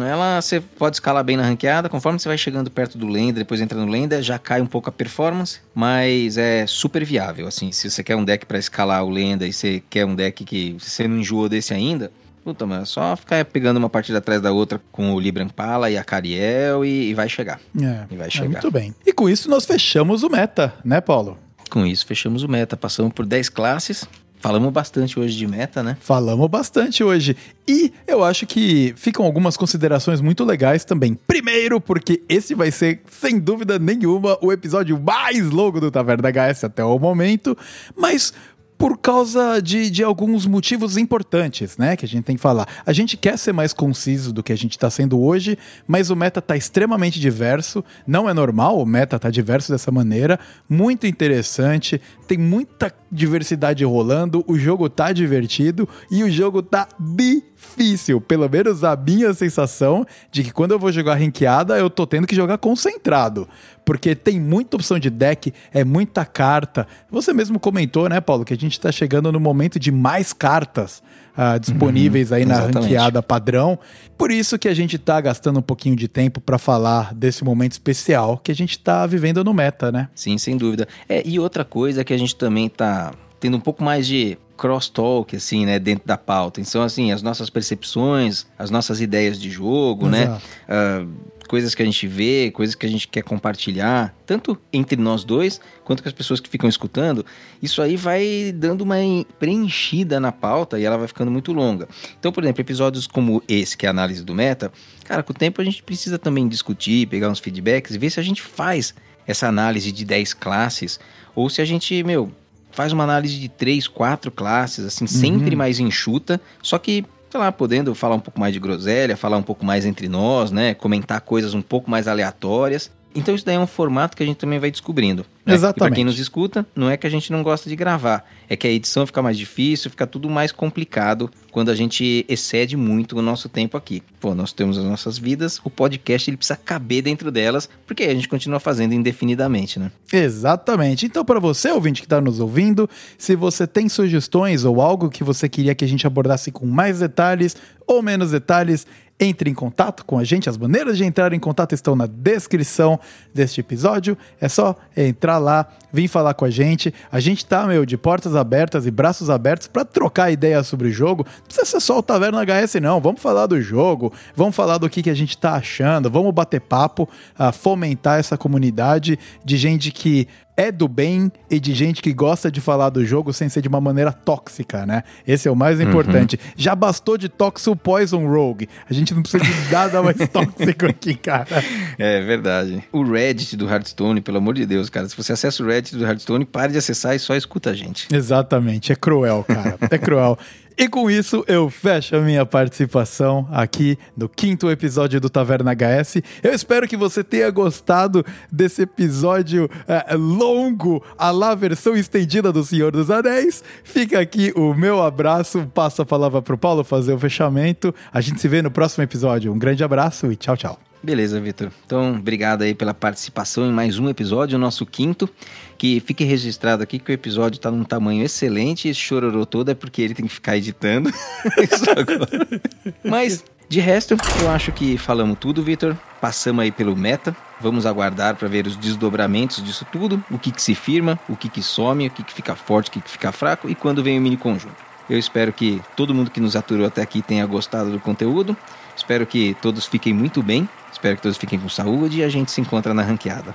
ela você pode escalar bem na ranqueada, conforme você vai chegando perto do Lenda, depois entra no Lenda, já cai um pouco a performance, mas é super viável, assim, se você quer um deck para escalar o Lenda e você quer um deck que você não enjoou desse ainda, Puta, mano, é só ficar pegando uma partida atrás da outra com o Libran Pala e a Cariel e, e vai chegar. É, e vai é chegar. É muito bem. E com isso nós fechamos o meta, né, Paulo? Com isso fechamos o meta. Passamos por 10 classes. Falamos bastante hoje de meta, né? Falamos bastante hoje. E eu acho que ficam algumas considerações muito legais também. Primeiro, porque esse vai ser, sem dúvida nenhuma, o episódio mais longo do Taverna HS até o momento. Mas por causa de, de alguns motivos importantes, né? Que a gente tem que falar. A gente quer ser mais conciso do que a gente está sendo hoje, mas o meta está extremamente diverso. Não é normal, o meta tá diverso dessa maneira. Muito interessante, tem muita diversidade rolando, o jogo tá divertido e o jogo tá difícil. Pelo menos a minha sensação de que quando eu vou jogar ranqueada, eu tô tendo que jogar concentrado porque tem muita opção de deck, é muita carta. Você mesmo comentou, né, Paulo, que a gente está chegando no momento de mais cartas uh, disponíveis uhum, aí na exatamente. ranqueada padrão. Por isso que a gente está gastando um pouquinho de tempo para falar desse momento especial que a gente está vivendo no meta, né? Sim, sem dúvida. É, e outra coisa que a gente também está tendo um pouco mais de crosstalk, assim, né, dentro da pauta. Então, assim, as nossas percepções, as nossas ideias de jogo, né, Exato. né, uh, coisas que a gente vê, coisas que a gente quer compartilhar, tanto entre nós dois, quanto com as pessoas que ficam escutando, isso aí vai dando uma preenchida na pauta e ela vai ficando muito longa. Então, por exemplo, episódios como esse, que é a análise do meta, cara, com o tempo a gente precisa também discutir, pegar uns feedbacks e ver se a gente faz essa análise de 10 classes ou se a gente, meu, faz uma análise de 3, 4 classes, assim, sempre uhum. mais enxuta, só que sei lá, podendo falar um pouco mais de groselha, falar um pouco mais entre nós, né? Comentar coisas um pouco mais aleatórias. Então isso daí é um formato que a gente também vai descobrindo. Né? Exatamente. Pra quem nos escuta, não é que a gente não gosta de gravar, é que a edição fica mais difícil, fica tudo mais complicado quando a gente excede muito o nosso tempo aqui. Pô, nós temos as nossas vidas, o podcast ele precisa caber dentro delas, porque a gente continua fazendo indefinidamente, né? Exatamente. Então, para você, ouvinte que está nos ouvindo, se você tem sugestões ou algo que você queria que a gente abordasse com mais detalhes ou menos detalhes, entre em contato com a gente. As maneiras de entrar em contato estão na descrição deste episódio. É só entrar lá, vir falar com a gente. A gente tá, meu, de portas abertas e braços abertos para trocar ideias sobre o jogo. Não precisa ser só o Taverna HS, não. Vamos falar do jogo, vamos falar do que, que a gente tá achando, vamos bater papo, fomentar essa comunidade de gente que é do bem e de gente que gosta de falar do jogo sem ser de uma maneira tóxica, né? Esse é o mais importante. Uhum. Já bastou de tóxico Poison Rogue. A gente não precisa de nada mais [LAUGHS] tóxico aqui, cara. É verdade. O Reddit do Hearthstone, pelo amor de Deus, cara. Se você acessa o Reddit do Hearthstone, pare de acessar e só escuta a gente. Exatamente. É cruel, cara. É cruel. [LAUGHS] E com isso eu fecho a minha participação aqui no quinto episódio do Taverna HS. Eu espero que você tenha gostado desse episódio é, longo, a lá versão estendida do Senhor dos Anéis. Fica aqui o meu abraço, passo a palavra para o Paulo fazer o fechamento. A gente se vê no próximo episódio. Um grande abraço e tchau, tchau. Beleza, Vitor. Então, obrigado aí pela participação em mais um episódio, o nosso quinto. Que fique registrado aqui que o episódio tá num tamanho excelente. Esse chororô todo é porque ele tem que ficar editando. [LAUGHS] Mas, de resto, eu acho que falamos tudo, Vitor. Passamos aí pelo meta. Vamos aguardar para ver os desdobramentos disso tudo. O que, que se firma, o que, que some, o que, que fica forte, o que, que fica fraco e quando vem o mini conjunto. Eu espero que todo mundo que nos aturou até aqui tenha gostado do conteúdo. Espero que todos fiquem muito bem. Espero que todos fiquem com saúde e a gente se encontra na ranqueada.